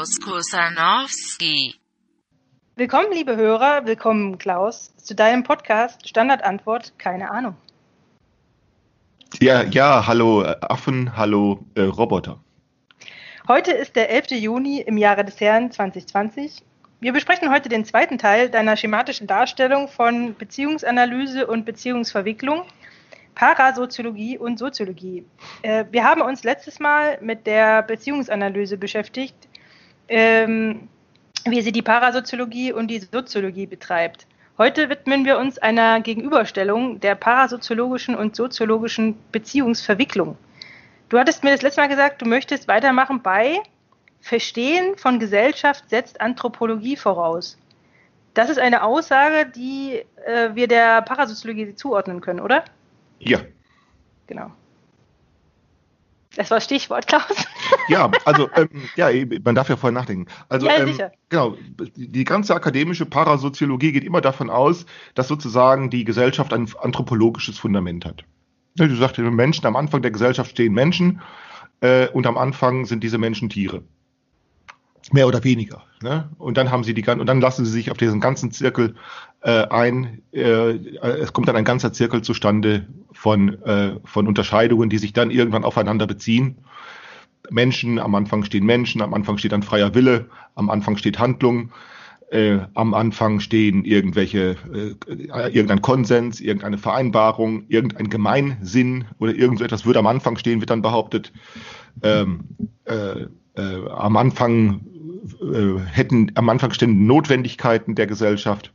Klaus Kusanowski. Willkommen, liebe Hörer, willkommen, Klaus, zu deinem Podcast Standardantwort, keine Ahnung. Ja, ja, hallo äh, Affen, hallo äh, Roboter. Heute ist der 11. Juni im Jahre des Herrn 2020. Wir besprechen heute den zweiten Teil deiner schematischen Darstellung von Beziehungsanalyse und Beziehungsverwicklung, Parasoziologie und Soziologie. Äh, wir haben uns letztes Mal mit der Beziehungsanalyse beschäftigt, ähm, wie sie die Parasoziologie und die Soziologie betreibt. Heute widmen wir uns einer Gegenüberstellung der parasoziologischen und soziologischen Beziehungsverwicklung. Du hattest mir das letzte Mal gesagt, du möchtest weitermachen bei Verstehen von Gesellschaft setzt Anthropologie voraus. Das ist eine Aussage, die äh, wir der Parasoziologie zuordnen können, oder? Ja. Genau. Das war Stichwort, Klaus. Ja, also ähm, ja, man darf ja vorher nachdenken. Also Ja, ähm, genau, die ganze akademische Parasoziologie geht immer davon aus, dass sozusagen die Gesellschaft ein anthropologisches Fundament hat. Du sagst, Menschen am Anfang der Gesellschaft stehen Menschen äh, und am Anfang sind diese Menschen Tiere. Mehr oder weniger. Ne? Und dann haben sie die und dann lassen sie sich auf diesen ganzen Zirkel äh, ein. Äh, es kommt dann ein ganzer Zirkel zustande von, äh, von Unterscheidungen, die sich dann irgendwann aufeinander beziehen. Menschen, am Anfang stehen Menschen, am Anfang steht ein freier Wille, am Anfang steht Handlung, äh, am Anfang stehen irgendwelche, äh, irgendein Konsens, irgendeine Vereinbarung, irgendein Gemeinsinn oder irgend so etwas würde am Anfang stehen, wird dann behauptet. Ähm, äh, äh, am Anfang äh, hätten, am Anfang stehen Notwendigkeiten der Gesellschaft,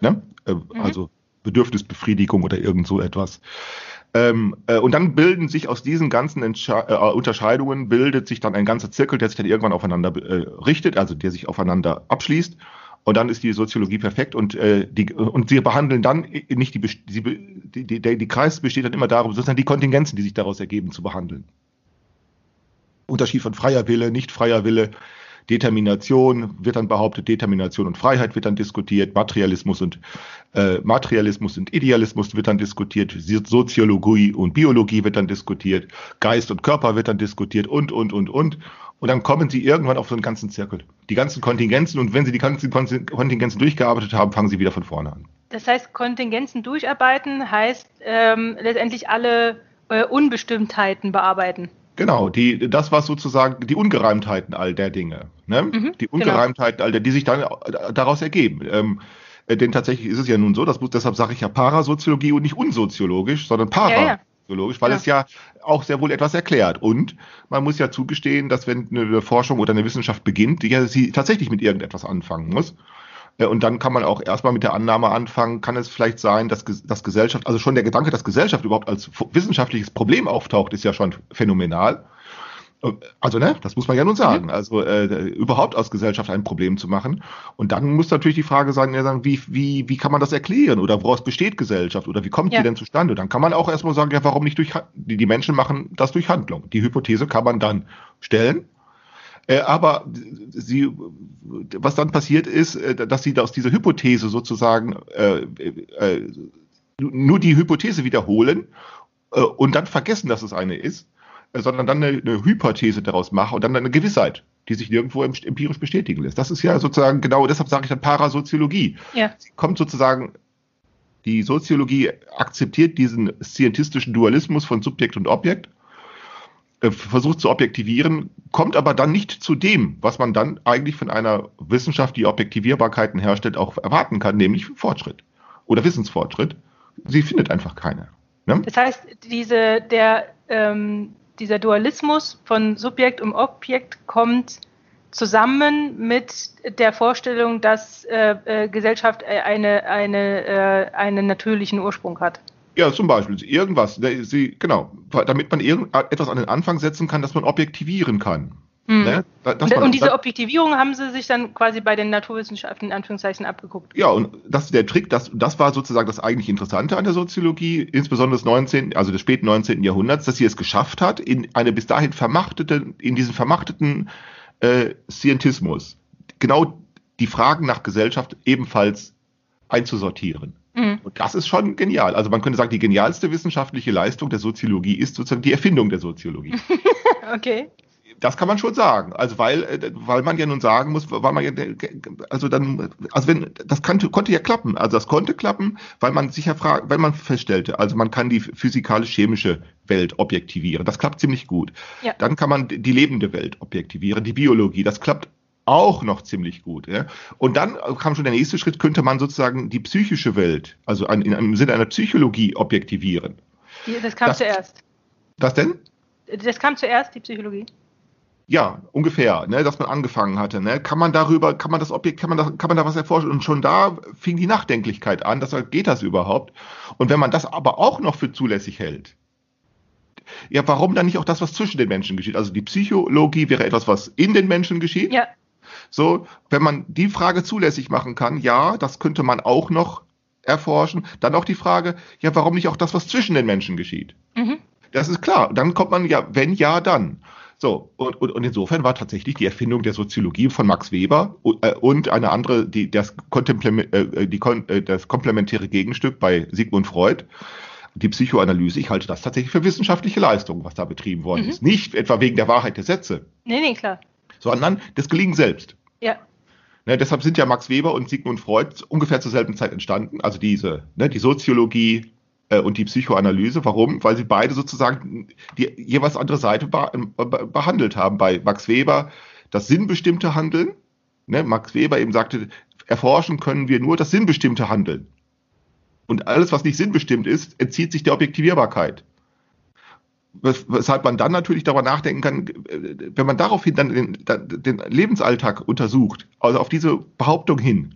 ne? äh, also Bedürfnisbefriedigung oder irgend so etwas. Ähm, äh, und dann bilden sich aus diesen ganzen Entsche äh, Unterscheidungen bildet sich dann ein ganzer Zirkel, der sich dann irgendwann aufeinander äh, richtet, also der sich aufeinander abschließt. Und dann ist die Soziologie perfekt und äh, die und sie behandeln dann nicht die die, die, der, die Kreis besteht dann immer darum, sozusagen die Kontingenzen, die sich daraus ergeben, zu behandeln. Unterschied von freier Wille, nicht freier Wille, Determination wird dann behauptet, Determination und Freiheit wird dann diskutiert, Materialismus und äh, Materialismus und Idealismus wird dann diskutiert, Soziologie und Biologie wird dann diskutiert, Geist und Körper wird dann diskutiert und und und und und dann kommen sie irgendwann auf so einen ganzen Zirkel, die ganzen Kontingenzen und wenn sie die ganzen Kon- Kontingenzen durchgearbeitet haben, fangen sie wieder von vorne an. Das heißt, Kontingenzen durcharbeiten heißt ähm, letztendlich alle äh, Unbestimmtheiten bearbeiten. Genau, die, das war sozusagen die Ungereimtheiten all der Dinge. Ne? Mhm, die Ungereimtheiten all der, die sich dann äh, daraus ergeben. Ähm, äh, denn tatsächlich ist es ja nun so, das muss, deshalb sage ich ja Parasoziologie und nicht unsoziologisch, sondern parasoziologisch, weil Ja. es ja auch sehr wohl etwas erklärt. Und man muss ja zugestehen, dass wenn eine Forschung oder eine Wissenschaft beginnt, die ja sie tatsächlich mit irgendetwas anfangen muss. Äh, Und dann kann man auch erstmal mit der Annahme anfangen, kann es vielleicht sein, dass, dass Gesellschaft, also schon der Gedanke, dass Gesellschaft überhaupt als wissenschaftliches Problem auftaucht, ist ja schon phänomenal. Äh, Also, ne, das muss man ja nun sagen. Also äh, überhaupt aus Gesellschaft ein Problem zu machen. Und dann muss natürlich die Frage sein, ja, sagen, wie, wie, wie kann man das erklären? Oder woraus besteht Gesellschaft? Oder wie kommt Ja. die denn zustande? Dann kann man auch erstmal sagen, ja, warum nicht durch die Menschen machen das durch Handlung. Die Hypothese kann man dann stellen. Äh, aber sie, was dann passiert ist, äh, dass sie aus dieser Hypothese sozusagen äh, äh, nur die Hypothese wiederholen äh, und dann vergessen, dass es eine ist, äh, sondern dann eine, eine Hypothese daraus machen und dann eine Gewissheit, die sich nirgendwo em- empirisch bestätigen lässt. Das ist ja sozusagen genau, deshalb sage ich dann Parasoziologie. Ja. Sie kommt sozusagen, die Soziologie akzeptiert diesen scientistischen Dualismus von Subjekt und Objekt versucht zu objektivieren, kommt aber dann nicht zu dem, was man dann eigentlich von einer Wissenschaft, die Objektivierbarkeiten herstellt, auch erwarten kann, nämlich Fortschritt oder Wissensfortschritt. Sie findet einfach keine. Ne? Das heißt, diese, der, ähm, dieser Dualismus von Subjekt und Objekt kommt zusammen mit der Vorstellung, dass äh, äh, Gesellschaft äh, eine, eine, äh, einen natürlichen Ursprung hat. Ja, zum Beispiel irgendwas. ne, Sie, genau, damit man irgendetwas an den Anfang setzen kann, dass man objektivieren kann. Hm. Ne? Und, man- diese Objektivierung haben sie sich dann quasi bei den Naturwissenschaften in Anführungszeichen abgeguckt. Ja, und das ist der Trick, das, das war sozusagen das eigentlich Interessante an der Soziologie, insbesondere des 19., also des späten 19. Jahrhunderts, dass sie es geschafft hat, in eine bis dahin vermachtete, in diesen vermachteten äh, Scientismus genau die Fragen nach Gesellschaft ebenfalls einzusortieren. Mhm. Und das ist schon genial. Also man könnte sagen, die genialste wissenschaftliche Leistung der Soziologie ist sozusagen die Erfindung der Soziologie. Okay. Das kann man schon sagen. Also weil, äh, weil man ja nun sagen muss, weil man ja, also dann, also wenn, das konnte, konnte ja klappen. Also das konnte klappen, weil man sich ja fragt, weil man feststellte, also man kann die physikalisch-chemische Welt objektivieren. Das klappt ziemlich gut. Ja. Dann kann man die lebende Welt objektivieren, die Biologie. Das klappt auch noch ziemlich gut. Ja? Und dann kam schon der nächste Schritt, könnte man sozusagen die psychische Welt, also an, in, im Sinne einer Psychologie objektivieren. Das kam Das- zuerst. Was denn? Das kam zuerst, die Psychologie. Ja, ungefähr, ne, dass man angefangen hatte. Ne? Kann man darüber, kann man das Objekt, kann man da, kann man da was erforschen? Und schon da fing die Nachdenklichkeit an, dass geht das überhaupt? Und wenn man das aber auch noch für zulässig hält, ja, warum dann nicht auch das, was zwischen den Menschen geschieht? Also die Psychologie wäre etwas, was in den Menschen geschieht. Ja, So, wenn man die Frage zulässig machen kann, ja, das könnte man auch noch erforschen. Dann auch die Frage, ja, warum nicht auch das, was zwischen den Menschen geschieht? mhm. Das ist klar. Dann kommt man ja, wenn ja, dann. So, und, und, und insofern war tatsächlich die Erfindung der Soziologie von Max Weber und, äh, und eine andere, die, das, Kontemple- äh, die, äh, das komplementäre Gegenstück bei Sigmund Freud, die Psychoanalyse. Ich halte das tatsächlich für wissenschaftliche Leistung, was da betrieben worden Mhm. ist. Nicht etwa wegen der Wahrheit der Sätze, Nee, nee, klar. sondern des Gelingen selbst. Ja, Ne, deshalb sind ja Max Weber und Sigmund Freud ungefähr zur selben Zeit entstanden. Also diese, ne, die Soziologie äh, und die Psychoanalyse. Warum? Weil sie beide sozusagen die jeweils andere Seite be be behandelt haben. Bei Max Weber das sinnbestimmte Handeln. Ne, Max Weber eben sagte, erforschen können wir nur das sinnbestimmte Handeln. Und alles, was nicht sinnbestimmt ist, entzieht sich der Objektivierbarkeit. Wes- Weshalb man dann natürlich darüber nachdenken kann, äh, wenn man daraufhin dann den, den Lebensalltag untersucht, also auf diese Behauptung hin,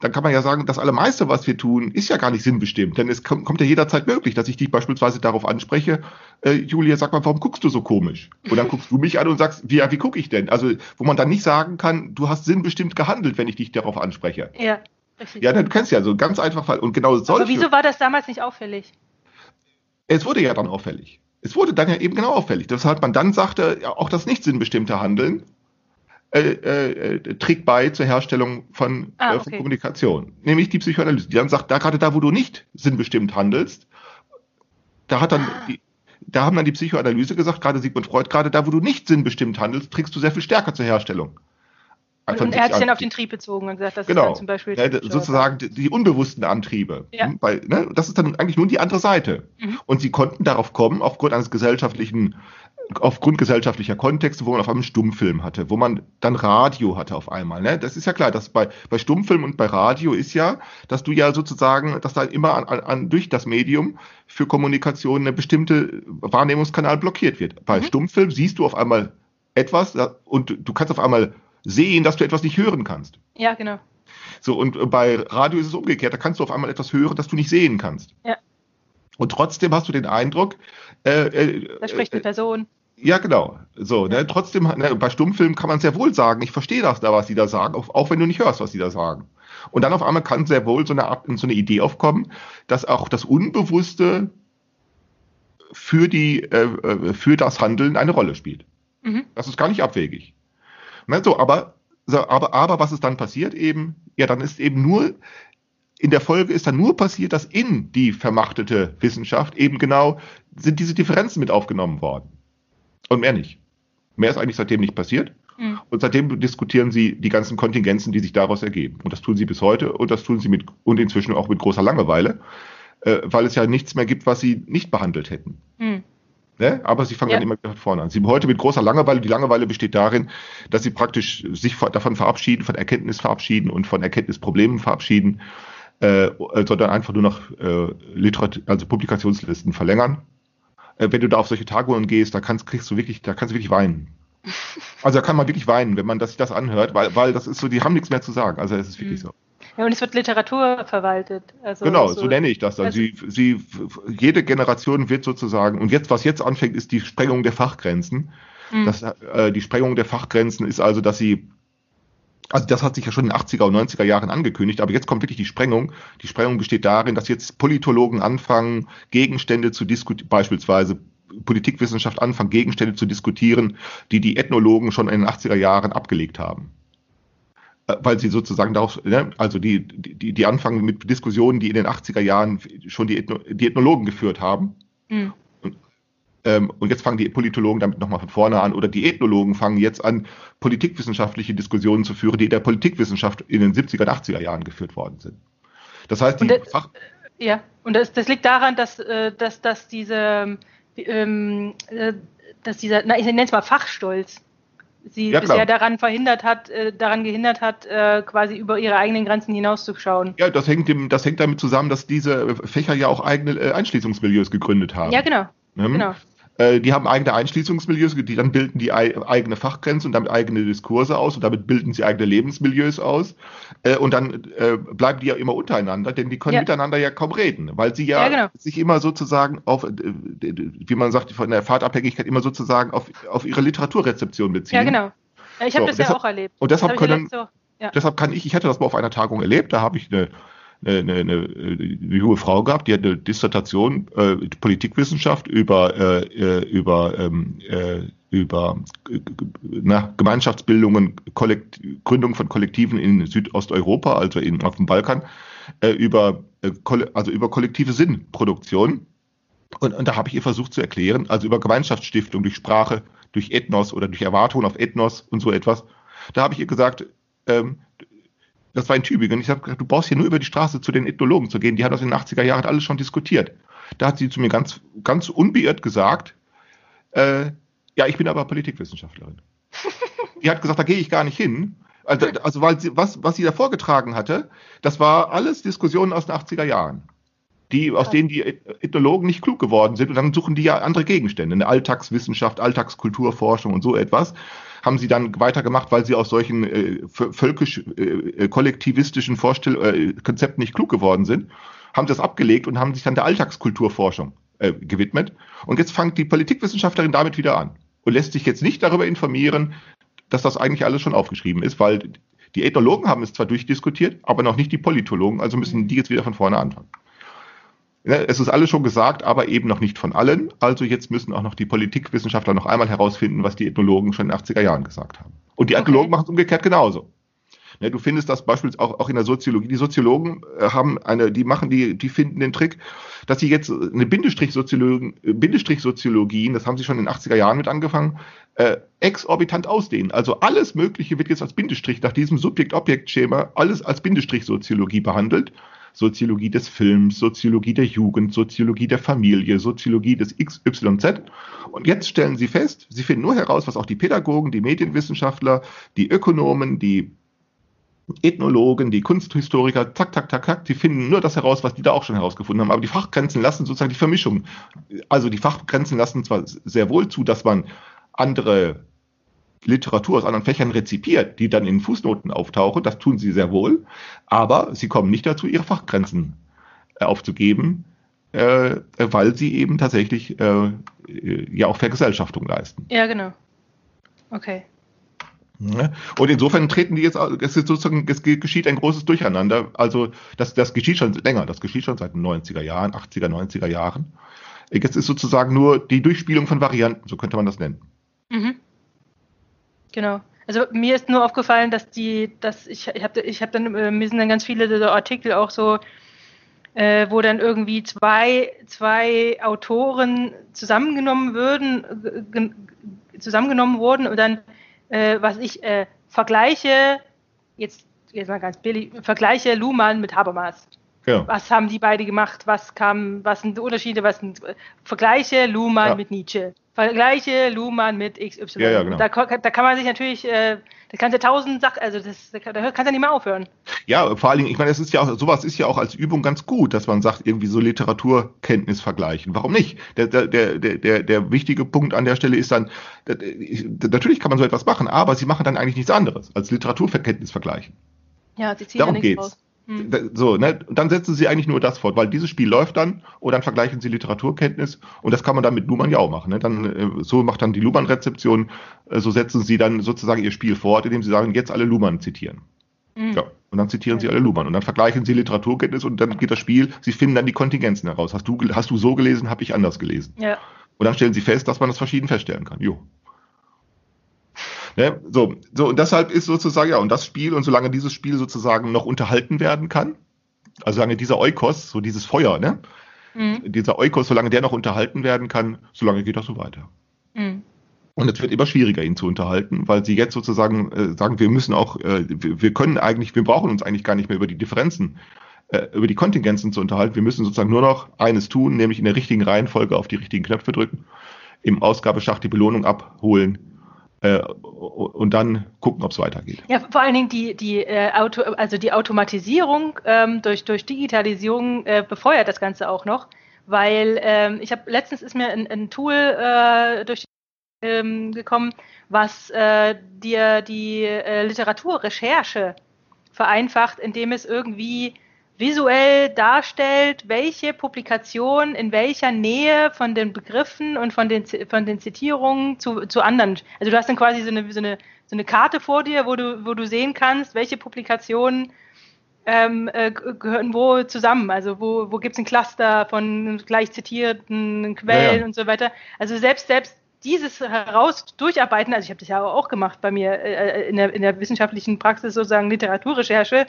dann kann man ja sagen, das allermeiste, was wir tun, ist ja gar nicht sinnbestimmt. Denn es kommt, ja jederzeit möglich, dass ich dich beispielsweise darauf anspreche, äh, Julia, sag mal, warum guckst du so komisch? Und dann guckst du mich an und sagst, wie, wie gucke ich denn? Also, wo man dann nicht sagen kann, du hast sinnbestimmt gehandelt, wenn ich dich darauf anspreche. ja, richtig. Ja, du kennst ja so ganz einfach Fall. Und genau Aber solche. wieso war das damals nicht auffällig? Es wurde ja dann auffällig. Es wurde dann ja eben genau auffällig. Deshalb man dann sagte, ja, auch das nicht sinnbestimmte Handeln äh, äh, äh, trägt bei zur Herstellung von, Ah, äh, von okay. Kommunikation. Nämlich die Psychoanalyse, die dann sagt, da gerade da, wo du nicht sinnbestimmt handelst, da hat dann Ah. die, da haben dann die Psychoanalyse gesagt, gerade Sigmund Freud, gerade da, wo du nicht sinnbestimmt handelst, trägst du sehr viel stärker zur Herstellung. Und, er hat sich dann auf den Trieb bezogen und gesagt, das ist Genau. dann zum Beispiel. Ja, sozusagen die, die unbewussten Antriebe. Ja. Hm, Bei, ne, das ist dann eigentlich nur die andere Seite. Mhm. Und sie konnten darauf kommen, aufgrund eines gesellschaftlichen, aufgrund gesellschaftlicher Kontexte, wo man auf einmal einen Stummfilm hatte, wo man dann Radio hatte auf einmal. Ne? Das ist ja klar, dass bei, bei Stummfilm und bei Radio ist ja, dass du ja sozusagen, dass da immer an, an, durch das Medium für Kommunikation eine bestimmte Wahrnehmungskanal blockiert wird. Bei Mhm. Stummfilm siehst du auf einmal etwas und du kannst auf einmal sehen, dass du etwas nicht hören kannst. Ja, genau. So, und äh, bei Radio ist es umgekehrt. Da kannst du auf einmal etwas hören, das du nicht sehen kannst. Ja. Und trotzdem hast du den Eindruck, äh, äh, Da spricht eine äh, Person. ja, genau. So, ne, trotzdem, ne, bei Stummfilmen kann man sehr wohl sagen, ich verstehe das da, was die da sagen, auch, auch wenn du nicht hörst, was die da sagen. Und dann auf einmal kann sehr wohl so eine, Art- so eine Idee aufkommen, dass auch das Unbewusste für die, äh, äh, für das Handeln eine Rolle spielt. Mhm. Das ist gar nicht abwegig. Ne, so, aber, so, aber, aber was ist dann passiert eben? Ja, dann ist eben nur, in der Folge ist dann nur passiert, dass in die vermachtete Wissenschaft eben genau sind diese Differenzen mit aufgenommen worden. Und mehr nicht. Mehr ist eigentlich seitdem nicht passiert. Mhm. Und seitdem diskutieren sie die ganzen Kontingenzen, die sich daraus ergeben. Und das tun sie bis heute und das tun sie mit, und inzwischen auch mit großer Langeweile, äh, weil es ja nichts mehr gibt, was sie nicht behandelt hätten. Mhm. Ne? Aber sie fangen Ja. dann immer wieder von vorne an. Sie heute mit großer Langeweile. Die Langeweile besteht darin, dass sie praktisch sich von- davon verabschieden, von Erkenntnis verabschieden und von Erkenntnisproblemen verabschieden, äh, sondern einfach nur noch äh, Literat also Publikationslisten verlängern. Äh, wenn du da auf solche Tagungen gehst, da kannst, kriegst du wirklich, da kannst du wirklich weinen. Also da kann man wirklich weinen, wenn man das, sich das anhört, weil, weil das ist so, die haben nichts mehr zu sagen. Also es ist wirklich Mhm. so. Ja, und es wird Literatur verwaltet. Also Genau, so nenne ich das dann. also- Sie, sie, jede Generation wird sozusagen, und jetzt, was jetzt anfängt, ist die Sprengung der Fachgrenzen. Mhm. Das, äh, die Sprengung der Fachgrenzen ist also, dass sie, also das hat sich ja schon in den 80er und 90er Jahren angekündigt, aber jetzt kommt wirklich die Sprengung. Die Sprengung besteht darin, dass jetzt Politologen anfangen, Gegenstände zu diskutieren, beispielsweise Politikwissenschaft anfangen, Gegenstände zu diskutieren, die die Ethnologen schon in den 80er Jahren abgelegt haben. Äh, weil sie sozusagen darauf, ne, also die, die, die anfangen mit Diskussionen, die in den 80er Jahren schon die, Ethno, die Ethnologen geführt haben. Mhm. Und, ähm, und jetzt fangen die Politologen damit nochmal von vorne an oder die Ethnologen fangen jetzt an, politikwissenschaftliche Diskussionen zu führen, die in der Politikwissenschaft in den 70er und 80er Jahren geführt worden sind. Das heißt, die das, Fach ja, und das, das liegt daran, dass, äh, dass, dass diese ähm, äh, dass dieser, na, ich nenne es mal Fachstolz, sie ja, bisher daran verhindert hat, äh, daran gehindert hat, äh, quasi über ihre eigenen Grenzen hinauszuschauen. Ja, das hängt, dem, das hängt damit zusammen, dass diese Fächer ja auch eigene äh, Einschließungsmilieus gegründet haben. Ja, genau. Mhm. genau. Äh, die haben eigene Einschließungsmilieus, die dann bilden die eigene Fachgrenzen und damit eigene Diskurse aus und damit bilden sie eigene Lebensmilieus aus. Äh, und dann äh, bleiben die ja immer untereinander, denn die können ja. miteinander ja kaum reden, weil sie ja, ja genau. sich immer sozusagen auf, wie man sagt, von der Fahrtabhängigkeit immer sozusagen auf, auf ihre Literaturrezeption beziehen. Ja, genau. Ich habe so, das ja auch erlebt. Und deshalb können, so, ja. deshalb kann ich, ich hatte das mal auf einer Tagung erlebt, da habe ich eine eine, eine, eine, junge Frau gehabt, die hat eine Dissertation äh, Politikwissenschaft über äh, äh über ähm, äh, über äh, na, Gemeinschaftsbildungen, Kollekt Gründung von Kollektiven in Südosteuropa, also in, auf dem Balkan, äh, über äh, also über kollektive Sinnproduktion. Und, und da habe ich ihr versucht zu erklären, also über Gemeinschaftsstiftung durch Sprache, durch Ethnos oder durch Erwartungen auf Ethnos und so etwas. Da habe ich ihr gesagt, ähm, das war in Tübingen. Ich habe gesagt, du brauchst hier nur über die Straße zu den Ethnologen zu gehen. Die haben das in den 80er Jahren alles schon diskutiert. Da hat sie zu mir ganz, ganz unbeirrt gesagt, äh, ja, ich bin aber Politikwissenschaftlerin. die hat gesagt, da gehe ich gar nicht hin. Also, also weil sie, was, was sie da vorgetragen hatte, das war alles Diskussionen aus den 80er Jahren. Die, aus denen die Ethnologen nicht klug geworden sind und dann suchen die ja andere Gegenstände, eine Alltagswissenschaft, Alltagskulturforschung und so etwas haben sie dann weitergemacht, weil sie aus solchen äh, völkisch äh, äh, kollektivistischen Vorstell äh, Konzepten nicht klug geworden sind, haben das abgelegt und haben sich dann der Alltagskulturforschung äh, gewidmet. Und jetzt fängt die Politikwissenschaftlerin damit wieder an und lässt sich jetzt nicht darüber informieren, dass das eigentlich alles schon aufgeschrieben ist, weil die Ethnologen haben es zwar durchdiskutiert, aber noch nicht die Politologen, also müssen die jetzt wieder von vorne anfangen. Es ist alles schon gesagt, aber eben noch nicht von allen. Also jetzt müssen auch noch die Politikwissenschaftler noch einmal herausfinden, was die Ethnologen schon in den 80er Jahren gesagt haben. Und die okay. Ethnologen machen es umgekehrt genauso. Du findest das beispielsweise auch, auch in der Soziologie. Die Soziologen äh, haben eine, die machen, die, die finden den Trick, dass sie jetzt eine Bindestrich-Soziologien, Bindestrich-Soziologien, das haben sie schon in den 80er Jahren mit angefangen, äh, exorbitant ausdehnen. Also alles Mögliche wird jetzt als Bindestrich nach diesem Subjekt-Objekt-Schema, alles als Bindestrich-Soziologie behandelt. Soziologie des Films, Soziologie der Jugend, Soziologie der Familie, Soziologie des XYZ. Und jetzt stellen Sie fest, Sie finden nur heraus, was auch die Pädagogen, die Medienwissenschaftler, die Ökonomen, die Ethnologen, die Kunsthistoriker, zack, zack, zack, zack, die finden nur das heraus, was die da auch schon herausgefunden haben. Aber die Fachgrenzen lassen sozusagen die Vermischung. Also die Fachgrenzen lassen zwar sehr wohl zu, dass man andere Literatur aus anderen Fächern rezipiert, die dann in Fußnoten auftauchen, das tun sie sehr wohl, aber sie kommen nicht dazu, ihre Fachgrenzen äh, aufzugeben, äh, weil sie eben tatsächlich äh, ja auch Vergesellschaftung leisten. Ja, genau. Okay. Und insofern treten die jetzt, es ist sozusagen, es geschieht ein großes Durcheinander. Also das, das geschieht schon länger, das geschieht schon seit den 90er Jahren, 80er, 90er Jahren. Jetzt ist sozusagen nur die Durchspielung von Varianten, so könnte man das nennen. Mhm. Genau. Also mir ist nur aufgefallen, dass die, dass ich, ich habe ich hab dann, äh, mir sind dann ganz viele so Artikel auch so, äh, wo dann irgendwie zwei, zwei Autoren zusammengenommen würden, zusammengenommen wurden und dann, äh, was ich, äh, vergleiche, jetzt, jetzt mal ganz billig, vergleiche Luhmann mit Habermas. Ja. Was haben die beide gemacht? Was kam, was sind die Unterschiede? Was sind Vergleiche Luhmann ja. mit Nietzsche? Vergleiche Luhmann mit XY. Ja, ja, genau. da, da, kann man sich natürlich, äh, da kannst du tausend Sachen, also das, da kannst du nicht mehr aufhören. Ja, vor allen Dingen, ich meine, es ist ja auch, sowas ist ja auch als Übung ganz gut, dass man sagt, irgendwie so Literaturkenntnis vergleichen. Warum nicht? Der, der, der, der, der wichtige Punkt an der Stelle ist dann, natürlich kann man so etwas machen, aber sie machen dann eigentlich nichts anderes als Literaturkenntnis vergleichen. Ja, sie ziehen Darum ja geht's. Raus. Hm. So, ne? Und dann setzen sie eigentlich nur das fort, weil dieses Spiel läuft dann und dann vergleichen sie Literaturkenntnis und das kann man dann mit Luhmann ja auch machen. Ne? Dann, äh, so macht dann die Luhmann-Rezeption, äh, so setzen sie dann sozusagen ihr Spiel fort, indem sie sagen, jetzt alle Luhmann zitieren. Mhm. Ja, und dann zitieren sie alle Luhmann und dann vergleichen sie Literaturkenntnis und dann geht das Spiel, sie finden dann die Kontingenzen heraus. Hast du, hast du so gelesen, habe ich anders gelesen. Ja. Und dann stellen sie fest, dass man das verschieden feststellen kann. Jo. Ne? So, so, und deshalb ist sozusagen, ja, und das Spiel, und solange dieses Spiel sozusagen noch unterhalten werden kann, also solange dieser Eukos, so dieses Feuer, ne? Mhm. Dieser Eukos, solange der noch unterhalten werden kann, solange geht das so weiter. Mhm. Und es wird immer schwieriger, ihn zu unterhalten, weil sie jetzt sozusagen äh, sagen, wir müssen auch, äh, wir, wir können eigentlich, wir brauchen uns eigentlich gar nicht mehr über die Differenzen, äh, über die Kontingenzen zu unterhalten. Wir müssen sozusagen nur noch eines tun, nämlich in der richtigen Reihenfolge auf die richtigen Knöpfe drücken, im Ausgabeschacht die Belohnung abholen äh, und dann gucken, ob es weitergeht. Ja, vor allen Dingen die, die, äh, Auto, also die Automatisierung ähm, durch, durch Digitalisierung äh, befeuert das Ganze auch noch, weil ähm, ich habe letztens ist mir ein, ein Tool äh, durch ähm, gekommen, was äh, dir die Literaturrecherche vereinfacht, indem es irgendwie visuell darstellt, welche Publikation in welcher Nähe von den Begriffen und von den, von den Zitierungen zu, zu anderen. Also du hast dann quasi so eine, so eine, so eine Karte vor dir, wo du, wo du sehen kannst, welche Publikationen ähm, äh, gehören wo zusammen. Also wo, wo gibt es ein Cluster von gleich zitierten Quellen Ja, ja. und so weiter. Also selbst, selbst dieses heraus durcharbeiten, also ich habe das ja auch gemacht bei mir äh, in, der, in der wissenschaftlichen Praxis sozusagen Literaturrecherche,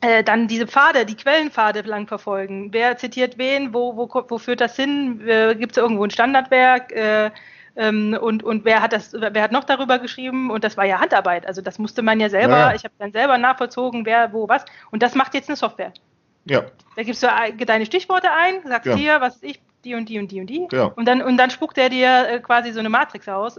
äh, dann diese Pfade, die Quellenpfade lang verfolgen. Wer zitiert wen, wo, wo, wo führt das hin? Äh, Gibt es irgendwo ein Standardwerk? Äh, ähm, und, und wer hat das, wer hat noch darüber geschrieben? Und das war ja Handarbeit. Also das musste man ja selber, Ja, ja. ich habe dann selber nachvollzogen, wer, wo, was. Und das macht jetzt eine Software. Ja, Da gibst du ein- deine Stichworte ein, sagst Ja. hier, was ich, die und die und die und die. Ja. Und dann, und dann spuckt er dir äh, quasi so eine Matrix aus.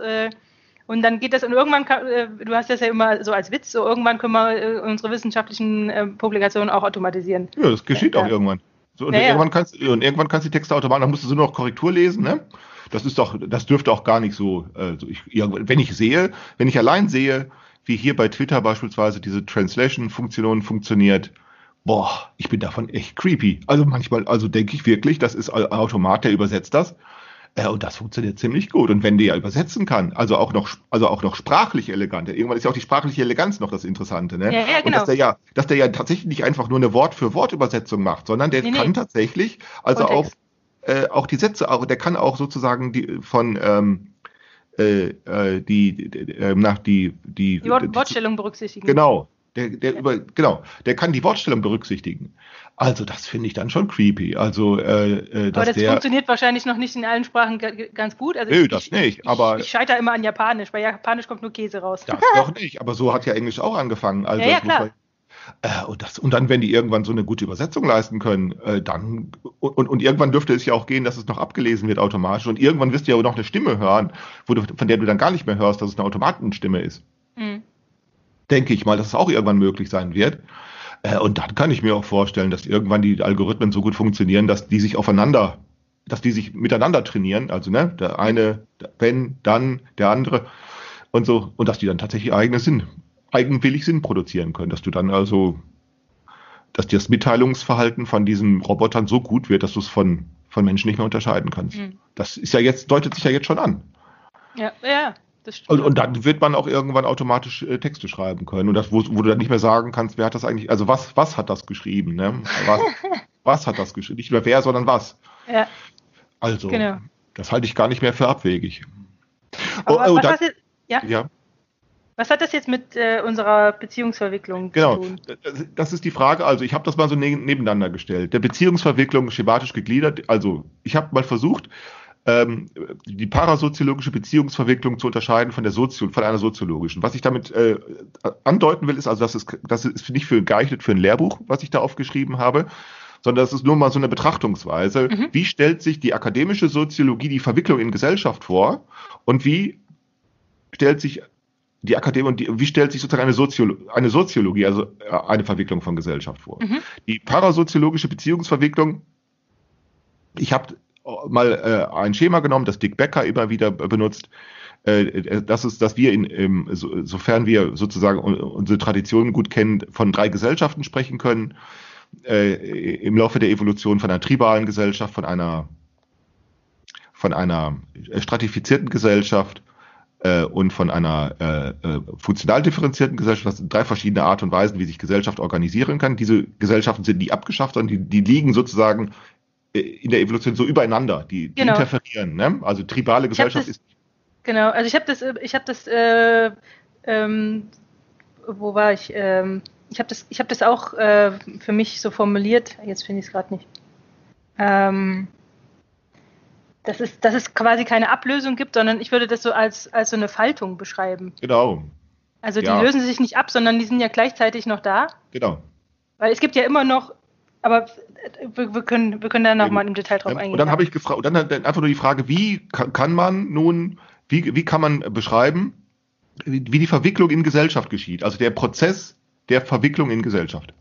Und dann geht das, und irgendwann, äh, du hast das ja immer so als Witz, so irgendwann können wir äh, unsere wissenschaftlichen äh, Publikationen auch automatisieren. ja das geschieht Ja, auch irgendwann. So, und, Ja, ja. irgendwann kannst, und irgendwann kannst du die Texte automatisch, dann musst du nur noch Korrektur lesen, ne? Das ist doch, das dürfte auch gar nicht so, äh, so ich, wenn ich sehe, wenn ich allein sehe, wie hier bei Twitter beispielsweise diese Translation-Funktion funktioniert, boah, ich bin davon echt creepy. Also manchmal, also denke ich wirklich, das ist ein Automat, der übersetzt das. Äh, und das funktioniert ziemlich gut. Und wenn der ja übersetzen kann, also auch noch, also auch noch sprachlich elegant, irgendwann ist ja auch die sprachliche Eleganz noch das Interessante, ne? Ja, ja, Und genau. dass der ja, dass der ja tatsächlich nicht einfach nur eine Wort-für-Wort-Übersetzung macht, sondern der Nee, nee. kann tatsächlich, also auch, Kontext. äh, auch die Sätze, auch, der kann auch sozusagen die von ähm, äh, äh, die, die, die, äh, nach die, die, Die Wort Wortstellung berücksichtigen. Genau. Der, der über, genau, der kann die Wortstellung berücksichtigen. Also das finde ich dann schon creepy. Also äh, äh, Aber dass das der funktioniert wahrscheinlich noch nicht in allen Sprachen ga- ganz gut. Also Nö, ich, das ich, nicht, Ich, aber- ich scheitere immer an Japanisch. Bei Japanisch kommt nur Käse raus. das noch nicht. Aber so hat ja Englisch auch angefangen. Also Ja, ja, klar. Äh, und, das, und dann, wenn die irgendwann so eine gute Übersetzung leisten können, äh, dann und, und, irgendwann dürfte es ja auch gehen, dass es noch abgelesen wird automatisch. Und irgendwann wirst du ja auch noch eine Stimme hören, wo du, von der du dann gar nicht mehr hörst, dass es eine Automatenstimme ist. Mhm. denke ich mal, dass es auch irgendwann möglich sein wird. Äh, und dann kann ich mir auch vorstellen, dass irgendwann die Algorithmen so gut funktionieren, dass die sich aufeinander, dass die sich miteinander trainieren. Also, ne, der eine, der, wenn, dann, der andere und so. Und dass die dann tatsächlich eigene Sinn, eigenwillig Sinn produzieren können. Dass du dann also, dass das Mitteilungsverhalten von diesen Robotern so gut wird, dass du es von, von Menschen nicht mehr unterscheiden kannst. Mhm. Das ist ja jetzt, deutet sich ja jetzt schon an. Ja, ja. Und, und dann wird man auch irgendwann automatisch äh, Texte schreiben können. Und das, wo, wo du dann nicht mehr sagen kannst, wer hat das eigentlich, also was, was hat das geschrieben, ne? Was, was hat das geschrieben? Nicht mehr wer, sondern was. ja, Also, Genau. das halte ich gar nicht mehr für abwegig. aber oh, was, da- hat jetzt, ja, Ja, was hat das jetzt mit äh, unserer Beziehungsverwicklung genau. zu tun? Das- Das ist die Frage. Also, ich habe das mal so ne nebeneinander gestellt. Der Beziehungsverwicklung schematisch gegliedert. Also, ich habe mal versucht, ähm, die parasoziologische Beziehungsverwicklung zu unterscheiden von der Sozio von einer soziologischen. Was ich damit äh, andeuten will, ist also, das ist, das ist nicht für geeignet für ein Lehrbuch, was ich da aufgeschrieben habe, sondern das ist nur mal so eine Betrachtungsweise. Mhm. Wie stellt sich die akademische Soziologie die Verwicklung in Gesellschaft vor und wie stellt sich die Akademie und die, wie stellt sich sozusagen eine, Soziolo eine Soziologie, also äh, eine Verwicklung von Gesellschaft vor? Mhm. Die parasoziologische Beziehungsverwicklung, ich habe mal äh, ein Schema genommen, das Dick Becker immer wieder benutzt. Äh, das ist, dass wir in, im, so, sofern wir sozusagen un- unsere Traditionen gut kennen, von drei Gesellschaften sprechen können. Äh, Im Laufe der Evolution von einer tribalen Gesellschaft, von einer von einer stratifizierten Gesellschaft äh, und von einer äh, äh, funktional differenzierten Gesellschaft. Das sind drei verschiedene Arten und Weisen, wie sich Gesellschaft organisieren kann. Diese Gesellschaften sind nie abgeschafft, sondern die, die liegen sozusagen äh, in der Evolution so übereinander, die, die Genau. interferieren. Ne? Also tribale Gesellschaft das- ist Genau, also ich habe das, äh, ich habe das, äh, ähm, wo war ich? Ähm, ich habe das, ich habe das auch äh, für mich so formuliert. Jetzt finde ich es gerade nicht. Ähm, dass es, dass es quasi keine Ablösung gibt, sondern ich würde das so als, als so eine Faltung beschreiben. Genau, Also die Ja. lösen sich nicht ab, sondern die sind ja gleichzeitig noch da. genau. Weil es gibt ja immer noch, aber wir, wir können, wir können da nochmal im Detail drauf Ähm, eingehen. Und dann habe ich gefragt, dann, dann einfach nur die Frage, wie kann, kann man nun, wie, wie kann man beschreiben, wie, wie die Verwicklung in Gesellschaft geschieht, also der Prozess der Verwicklung in Gesellschaft.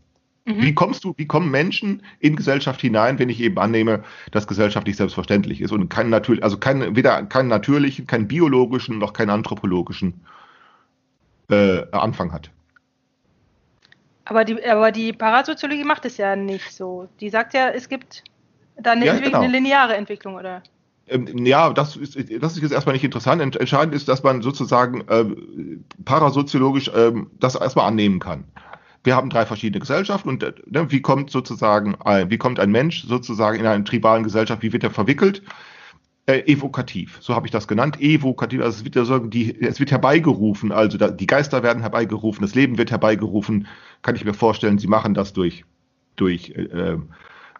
Mhm. Wie kommst du, wie kommen Menschen in Gesellschaft hinein, wenn ich eben annehme, dass Gesellschaft nicht selbstverständlich ist und kein natürlich, also kein, weder keinen natürlichen, keinen biologischen noch keinen anthropologischen äh, Anfang hat. Aber die, aber die Parasoziologie macht es ja nicht so. Die sagt ja, es gibt da eine, Ja, genau. eine lineare Entwicklung, oder? Ähm, ja, das ist, das ist jetzt erstmal nicht interessant. Ent- Entscheidend ist, dass man sozusagen ähm, parasoziologisch ähm, das erstmal annehmen kann. Wir haben drei verschiedene Gesellschaften und äh, ne, wie kommt sozusagen ein, wie kommt ein Mensch sozusagen in einer tribalen Gesellschaft, wie wird er verwickelt? Äh, evokativ, so habe ich das genannt. Evokativ, also es wird, die, es wird herbeigerufen, also da, die Geister werden herbeigerufen, das Leben wird herbeigerufen, kann ich mir vorstellen, sie machen das durch, durch äh,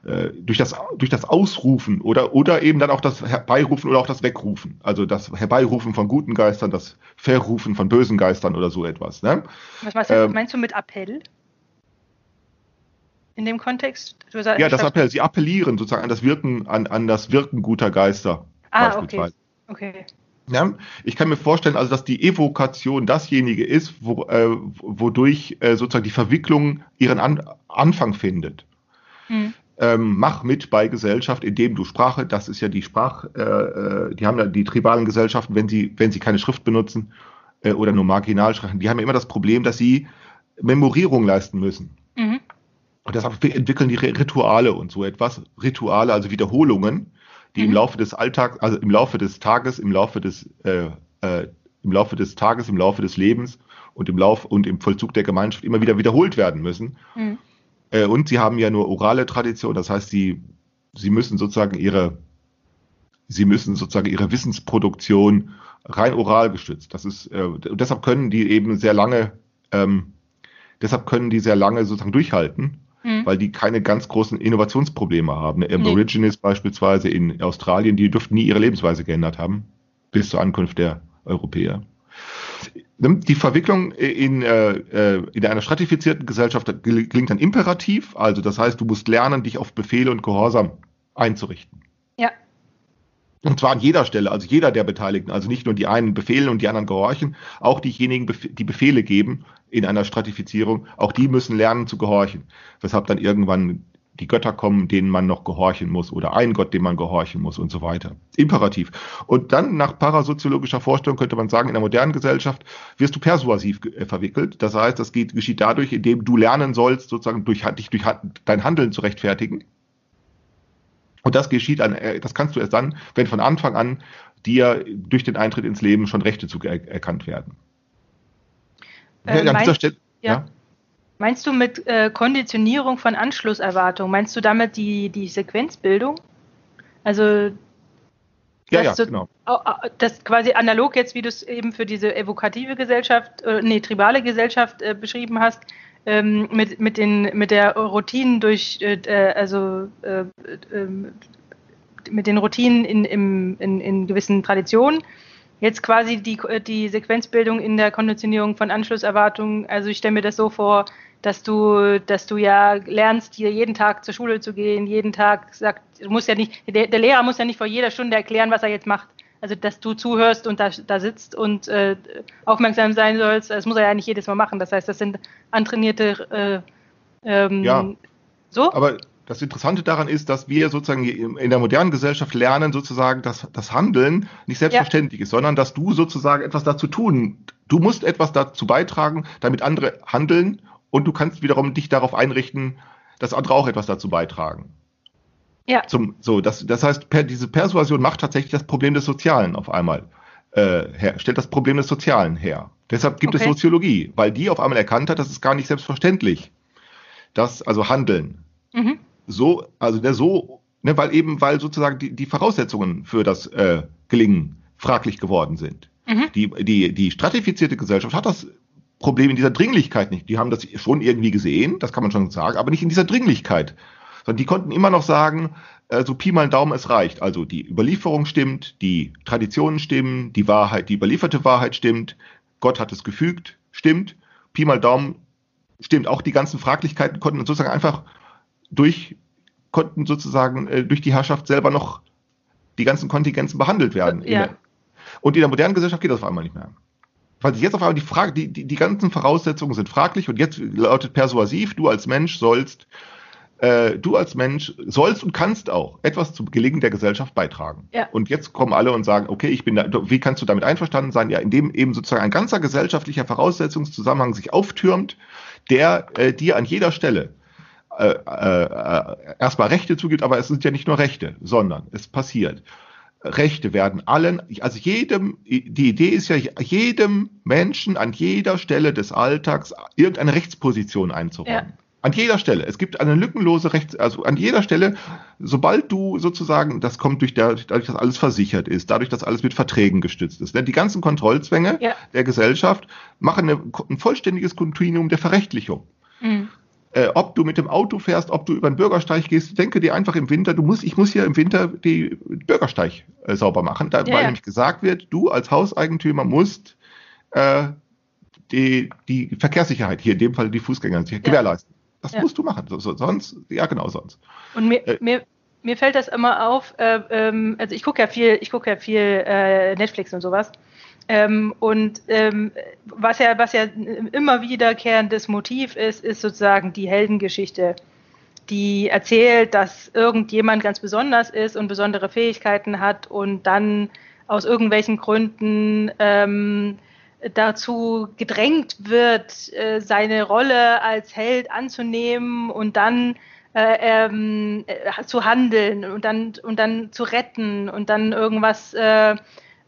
äh, durch das, durch das Ausrufen oder, oder eben dann auch das Herbeirufen oder auch das Wegrufen. Also das Herbeirufen von guten Geistern, das Verrufen von bösen Geistern oder so etwas. Ne? Was meinst du, Ähm, meinst du mit Appell? In dem Kontext? Du sag- Ja, das Appell, sie appellieren sozusagen an das Wirken, an, an das Wirken guter Geister. Ah, okay. Okay. Ja, ich kann mir vorstellen, also dass die Evokation dasjenige ist, wo, äh, wodurch äh, sozusagen die Verwicklung ihren an Anfang findet. Hm. ähm, mach mit bei Gesellschaft, indem du Sprache, das ist ja die Sprach, äh, äh, die haben ja die tribalen Gesellschaften, wenn sie, wenn sie keine Schrift benutzen äh, oder nur marginal sprechen, die haben ja immer das Problem, dass sie Memorierung leisten müssen. Mhm. Und deshalb entwickeln die Ri- Rituale und so etwas, Rituale, also Wiederholungen, die im Mhm. Laufe des Alltags, also im Laufe des Tages, im Laufe des, äh, äh, im Laufe des Tages, im Laufe des Lebens und im Lauf und im Vollzug der Gemeinschaft immer wieder wiederholt werden müssen. Mhm. Äh, und sie haben ja nur orale Tradition, das heißt, sie, sie müssen sozusagen ihre, sie müssen sozusagen ihre Wissensproduktion rein oral gestützt. Das ist, äh, und deshalb können die eben sehr lange, ähm, deshalb können die sehr lange sozusagen durchhalten, Mhm. weil die keine ganz großen Innovationsprobleme haben. Die Aborigines beispielsweise in Australien, die dürften nie ihre Lebensweise geändert haben, bis zur Ankunft der Europäer. Die Verwicklung in, äh, äh, in einer stratifizierten Gesellschaft gelingt dann imperativ, also das heißt, du musst lernen, dich auf Befehle und Gehorsam einzurichten. Und zwar an jeder Stelle, also jeder der Beteiligten, also nicht nur die einen befehlen und die anderen gehorchen, auch diejenigen, die Befehle geben in einer Stratifizierung, auch die müssen lernen zu gehorchen. Weshalb dann irgendwann die Götter kommen, denen man noch gehorchen muss oder ein Gott, dem man gehorchen muss und so weiter. Imperativ. Und dann nach parasoziologischer Vorstellung könnte man sagen, in der modernen Gesellschaft wirst du persuasiv äh, verwickelt. Das heißt, das geht, geschieht dadurch, indem du lernen sollst, sozusagen durch, dich durch dein Handeln zu rechtfertigen. Und das geschieht an, äh, das kannst du erst dann, wenn von Anfang an dir durch den Eintritt ins Leben schon Rechte zu erkannt werden. Äh, Ja, an dieser Stelle, ja. ja. Meinst du mit äh, Konditionierung von Anschlusserwartung, meinst du damit die, die Sequenzbildung? Also Ja, Das ja, so- genau. au- au- das quasi analog jetzt, wie du es eben für diese evokative Gesellschaft, äh, nee, tribale Gesellschaft äh, beschrieben hast, ähm, mit, mit, den, mit der Routinen durch, äh, äh, also äh, ähm, mit den Routinen in, im, in, in gewissen Traditionen. Jetzt quasi die, die Sequenzbildung in der Konditionierung von Anschlusserwartungen. Also ich stelle mir das so vor, dass du, dass du ja lernst, hier jeden Tag zur Schule zu gehen, jeden Tag sagt, du ja nicht, der, der Lehrer muss ja nicht vor jeder Stunde erklären, was er jetzt macht. Also dass du zuhörst und da, da sitzt und äh, aufmerksam sein sollst, das muss er ja nicht jedes Mal machen. Das heißt, das sind antrainierte äh, ähm, Ja. so. Aber das Interessante daran ist, dass wir sozusagen in der modernen Gesellschaft lernen, sozusagen, dass das Handeln nicht selbstverständlich ist, sondern dass du sozusagen etwas dazu tun. Du musst etwas dazu beitragen, damit andere handeln und du kannst wiederum dich darauf einrichten, dass andere auch etwas dazu beitragen. Ja. Zum, so, das, das heißt, per, diese Persuasion macht tatsächlich das Problem des Sozialen auf einmal äh, her, stellt das Problem des Sozialen her. Deshalb gibt es Okay. Soziologie, weil die auf einmal erkannt hat, das ist gar nicht selbstverständlich. Das, also Handeln, Mhm. so, also der so, ne, weil eben, weil sozusagen die, die Voraussetzungen für das äh, Gelingen fraglich geworden sind. Mhm. Die, die, die stratifizierte Gesellschaft hat das Problem in dieser Dringlichkeit nicht. Die haben das schon irgendwie gesehen, das kann man schon sagen, aber nicht in dieser Dringlichkeit. Sondern die konnten immer noch sagen, äh, so Pi mal Daumen, es reicht. Also die Überlieferung stimmt, die Traditionen stimmen, die Wahrheit, die überlieferte Wahrheit stimmt, Gott hat es gefügt, stimmt, Pi mal Daumen stimmt. Auch die ganzen Fraglichkeiten konnten sozusagen einfach durch, konnten sozusagen äh, durch die Herrschaft selber noch die ganzen Kontingenzen behandelt werden. Ja. Und in der modernen Gesellschaft geht das auf einmal nicht mehr. Weil sich jetzt auf einmal die Frage, die, die, die ganzen Voraussetzungen sind fraglich und jetzt lautet persuasiv, du als Mensch sollst, äh, du als Mensch sollst und kannst auch etwas zum Gelingen der Gesellschaft beitragen. Ja. Und jetzt kommen alle und sagen, okay, ich bin da, wie kannst du damit einverstanden sein? Ja, indem eben sozusagen ein ganzer gesellschaftlicher Voraussetzungszusammenhang sich auftürmt, der äh, dir an jeder Stelle äh, äh, erstmal Rechte zugibt, aber es sind ja nicht nur Rechte, sondern es passiert. Rechte werden allen, also jedem, die Idee ist ja, jedem Menschen an jeder Stelle des Alltags irgendeine Rechtsposition einzuräumen. Ja. An jeder Stelle. Es gibt eine lückenlose Rechts, also an jeder Stelle, sobald du sozusagen, das kommt durch dadurch, dass alles versichert ist, dadurch, dass alles mit Verträgen gestützt ist. Denn die ganzen Kontrollzwänge Ja. der Gesellschaft machen eine, ein vollständiges Kontinuum der Verrechtlichung Mhm. äh, ob du mit dem Auto fährst, ob du über den Bürgersteig gehst, denke dir einfach im Winter, du musst, ich muss hier im Winter die Bürgersteig äh, sauber machen, da, Ja, weil ja. nämlich gesagt wird, du als Hauseigentümer musst äh, die, die Verkehrssicherheit, hier in dem Fall die Fußgänger, gewährleisten. Das Ja. musst du machen. So, so, sonst, ja genau, sonst. Und mir, Äh. mir, mir fällt das immer auf, äh, ähm, also ich gucke ja viel, ich gucke ja viel äh, Netflix und sowas. Ähm, und ähm, was ja, was ja immer wiederkehrendes Motiv ist, ist sozusagen die Heldengeschichte, die erzählt, dass irgendjemand ganz besonders ist und besondere Fähigkeiten hat und dann aus irgendwelchen Gründen ähm, dazu gedrängt wird, äh, seine Rolle als Held anzunehmen und dann äh, ähm, äh, zu handeln und dann und dann zu retten und dann irgendwas äh,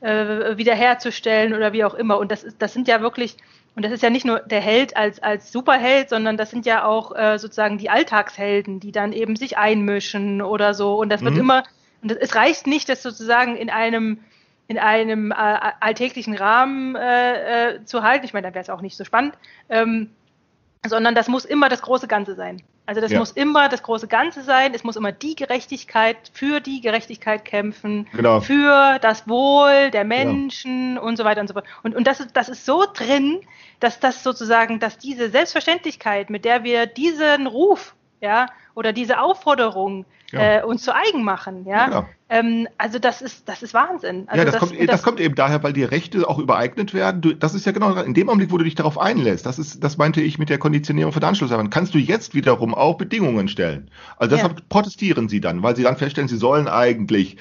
äh, wiederherzustellen oder wie auch immer. Und das ist, das sind ja wirklich, und das ist ja nicht nur der Held als, als Superheld, sondern das sind ja auch äh, sozusagen die Alltagshelden, die dann eben sich einmischen oder so. Und das wird Mhm. immer, und das, es reicht nicht, das sozusagen in einem in einem äh, alltäglichen Rahmen äh, äh, zu halten. Ich meine, dann wäre es auch nicht so spannend. Ähm, sondern das muss immer das große Ganze sein. Also das Ja. muss immer das große Ganze sein. Es muss immer die Gerechtigkeit, für die Gerechtigkeit kämpfen, Genau. für das Wohl der Menschen und so weiter und so fort. Und, und das, ist, das ist so drin, dass das sozusagen, dass diese Selbstverständlichkeit, mit der wir diesen Ruf, ja, oder diese Aufforderung Ja. äh, uns zu eigen machen, ja, Genau. ähm, also das ist, das ist Wahnsinn. Also ja, das, kommt, das, kommt eben daher, weil die Rechte auch übereignet werden. Du, das ist ja genau in dem Augenblick, wo du dich darauf einlässt. Das ist, das meinte ich mit der Konditionierung von Anschlussarbeit. Kannst du jetzt wiederum auch Bedingungen stellen. Also deshalb Ja. protestieren sie dann, weil sie dann feststellen, sie sollen eigentlich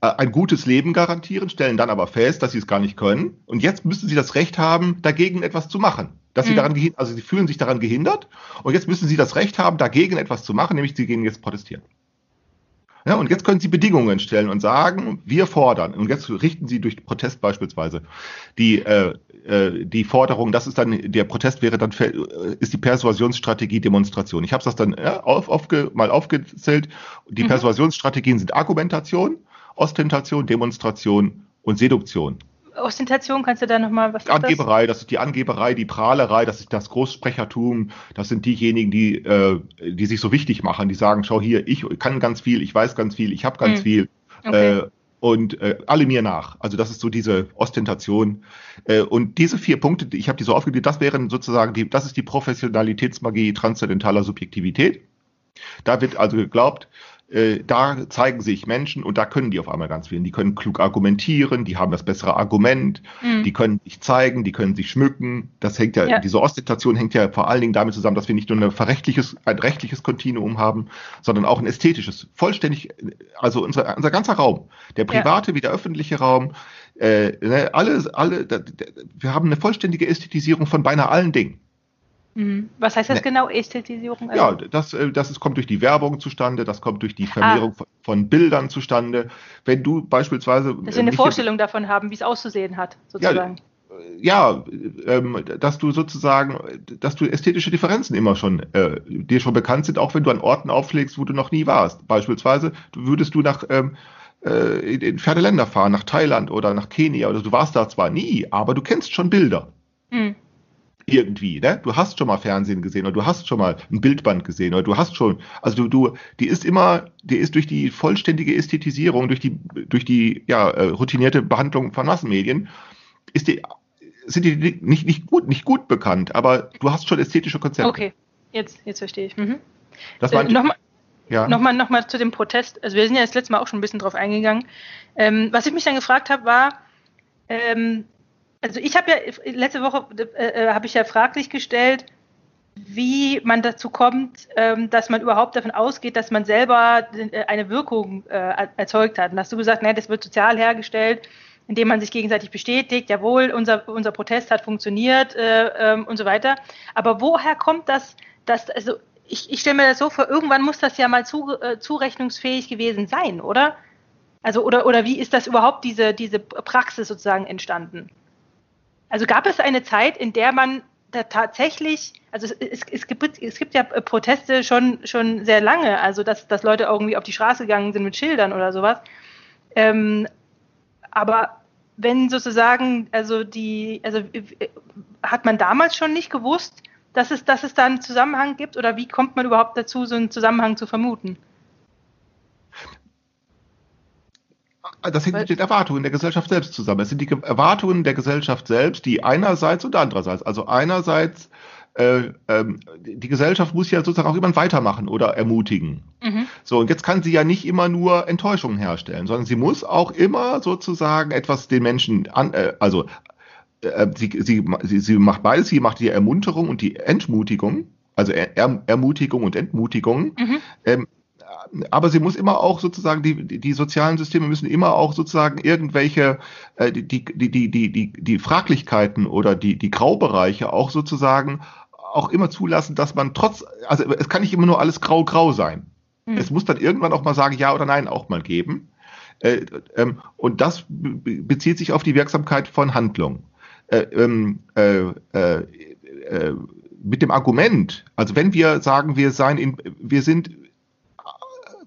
äh, ein gutes Leben garantieren, stellen dann aber fest, dass sie es gar nicht können. Und jetzt müssen sie das Recht haben, dagegen etwas zu machen. Dass sie Mhm. daran gehin- also sie fühlen sich daran gehindert und jetzt müssen sie das Recht haben, dagegen etwas zu machen, nämlich sie gehen jetzt protestieren. Ja, und jetzt können Sie Bedingungen stellen und sagen, wir fordern. Und jetzt richten Sie durch Protest beispielsweise die, äh, äh, die Forderung, das ist dann, der Protest wäre dann, äh, ist die Persuasionsstrategie Demonstration. Ich habe das dann ja, auf, aufge, mal aufgezählt. Die Mhm. Persuasionsstrategien sind Argumentation, Ostentation, Demonstration und Seduktion. Ostentation, kannst du da nochmal was das? Angeberei, das ist die Angeberei, die Prahlerei, das ist das Großsprechertum, das sind diejenigen, die, äh, die sich so wichtig machen, die sagen, schau hier, ich kann ganz viel, ich weiß ganz viel, ich habe ganz Hm. viel Okay. äh, und äh, alle mir nach. Also das ist so diese Ostentation. Äh, und diese vier Punkte, ich habe die so aufgegliedert, das wären sozusagen die, das ist die Professionalitätsmagie transzendentaler Subjektivität. Da wird also geglaubt, äh, da zeigen sich Menschen und da können die auf einmal ganz viel. Die können klug argumentieren, die haben das bessere Argument, Mhm. die können sich zeigen, die können sich schmücken. Das hängt ja, Ja. diese Ostentation hängt ja vor allen Dingen damit zusammen, dass wir nicht nur ein verrechtliches, ein rechtliches Kontinuum haben, sondern auch ein ästhetisches. Vollständig, also unser, unser ganzer Raum, der Ja. private wie der öffentliche Raum, äh, ne, alle, alle, da, da, wir haben eine vollständige Ästhetisierung von beinahe allen Dingen. Mhm. Was heißt das Ne. genau, Ästhetisierung? Ja, Also- das, äh, das ist, kommt durch die Werbung zustande, das kommt durch die Vermehrung von, von Bildern zustande. Wenn du beispielsweise. dass äh, wir eine nicht- Vorstellung davon haben, wie es auszusehen hat, sozusagen. ja, ähm, dass du sozusagen, dass du ästhetische Differenzen immer schon äh, dir schon bekannt sind, auch wenn du an Orten aufschlägst, wo du noch nie warst. Beispielsweise würdest du nach ähm, äh, in, in ferne Länder fahren, nach Thailand oder nach Kenia oder du warst da zwar nie, aber du kennst schon Bilder. Hm. Irgendwie, ne? Du hast schon mal Fernsehen gesehen oder du hast schon mal ein Bildband gesehen oder du hast schon, also du, du, die ist immer, die ist durch die vollständige Ästhetisierung, durch die, durch die, ja, äh, routinierte Behandlung von Massenmedien, ist die, sind die nicht, nicht gut, nicht gut bekannt, aber du hast schon ästhetische Konzepte. Okay, jetzt, jetzt verstehe ich. Mhm. Das Äh, Nochmal ja. Nochmal noch mal zu dem Protest. Also wir sind ja das letzte Mal auch schon ein bisschen drauf eingegangen. Ähm, was ich mich dann gefragt habe, war, ähm, also ich habe ja letzte Woche äh, äh, habe ich ja fraglich gestellt, wie man dazu kommt, ähm, dass man überhaupt davon ausgeht, dass man selber äh, eine Wirkung äh, erzeugt hat. Und hast du gesagt, ne, das wird sozial hergestellt, indem man sich gegenseitig bestätigt, jawohl, unser, unser Protest hat funktioniert äh, ähm, und so weiter. Aber woher kommt das, dass, also ich, ich stelle mir das so vor, irgendwann muss das ja mal zu, äh, zurechnungsfähig gewesen sein, oder? Also, oder, oder wie ist das überhaupt, diese, diese Praxis sozusagen entstanden? Also gab es eine Zeit, in der man da tatsächlich, also es, es, es, gibt, es gibt ja Proteste schon, schon sehr lange, also dass, dass Leute irgendwie auf die Straße gegangen sind mit Schildern oder sowas. Ähm, aber wenn sozusagen, also die, also hat man damals schon nicht gewusst, dass es, dass es da einen Zusammenhang gibt oder wie kommt man überhaupt dazu, so einen Zusammenhang zu vermuten? Das hängt mit den Erwartungen der Gesellschaft selbst zusammen. Es sind die Erwartungen der Gesellschaft selbst, die einerseits und andererseits, also einerseits äh, ähm, die Gesellschaft muss ja sozusagen auch jemand weitermachen oder ermutigen. Mhm. So, und jetzt kann sie ja nicht immer nur Enttäuschungen herstellen, sondern sie muss auch immer sozusagen etwas den Menschen an, äh, also äh, sie, sie, sie, sie macht beides, sie macht die Ermunterung und die Entmutigung, also er, Ermutigung und Entmutigung. Mhm. Ähm, aber sie muss immer auch sozusagen, die, die sozialen Systeme müssen immer auch sozusagen irgendwelche, äh, die, die, die, die, die, die Fraglichkeiten oder die, die Graubereiche auch sozusagen auch immer zulassen, dass man trotz, also es kann nicht immer nur alles grau-grau sein. Mhm. Es muss dann irgendwann auch mal sagen, ja oder nein auch mal geben. Äh, ähm, und das bezieht sich auf die Wirksamkeit von Handlung. Äh, ähm, äh, äh, äh, mit dem Argument, also wenn wir sagen, wir seien in, wir sind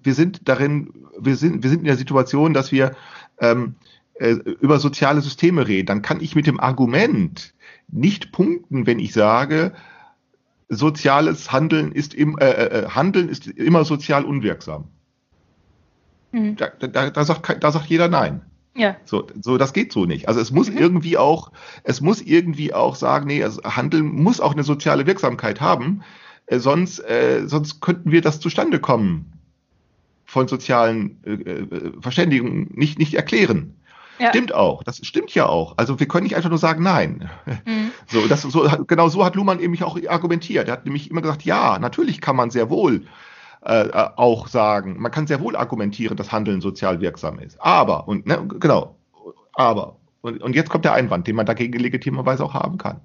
wir sind darin, wir sind, wir sind in der Situation, dass wir ähm, äh, über soziale Systeme reden, dann kann ich mit dem Argument nicht punkten, wenn ich sage, soziales Handeln ist im, äh, äh, Handeln ist immer sozial unwirksam. Mhm. Da, da, da, sagt, da sagt jeder Nein. Ja. So, so, das geht so nicht. Also es muss mhm. irgendwie auch, es muss irgendwie auch sagen, nee, also Handeln muss auch eine soziale Wirksamkeit haben, äh, sonst, äh, sonst könnten wir das zustande kommen von sozialen äh, äh, Verständigungen nicht, nicht erklären. Ja. Stimmt auch, das stimmt ja auch. Also wir können nicht einfach nur sagen Nein. Mhm. So, das, so, genau so hat Luhmann eben auch argumentiert. Er hat nämlich immer gesagt, ja, natürlich kann man sehr wohl äh, auch sagen, man kann sehr wohl argumentieren, dass Handeln sozial wirksam ist. Aber, und ne, genau, aber, und, und jetzt kommt der Einwand, den man dagegen legitimerweise auch haben kann.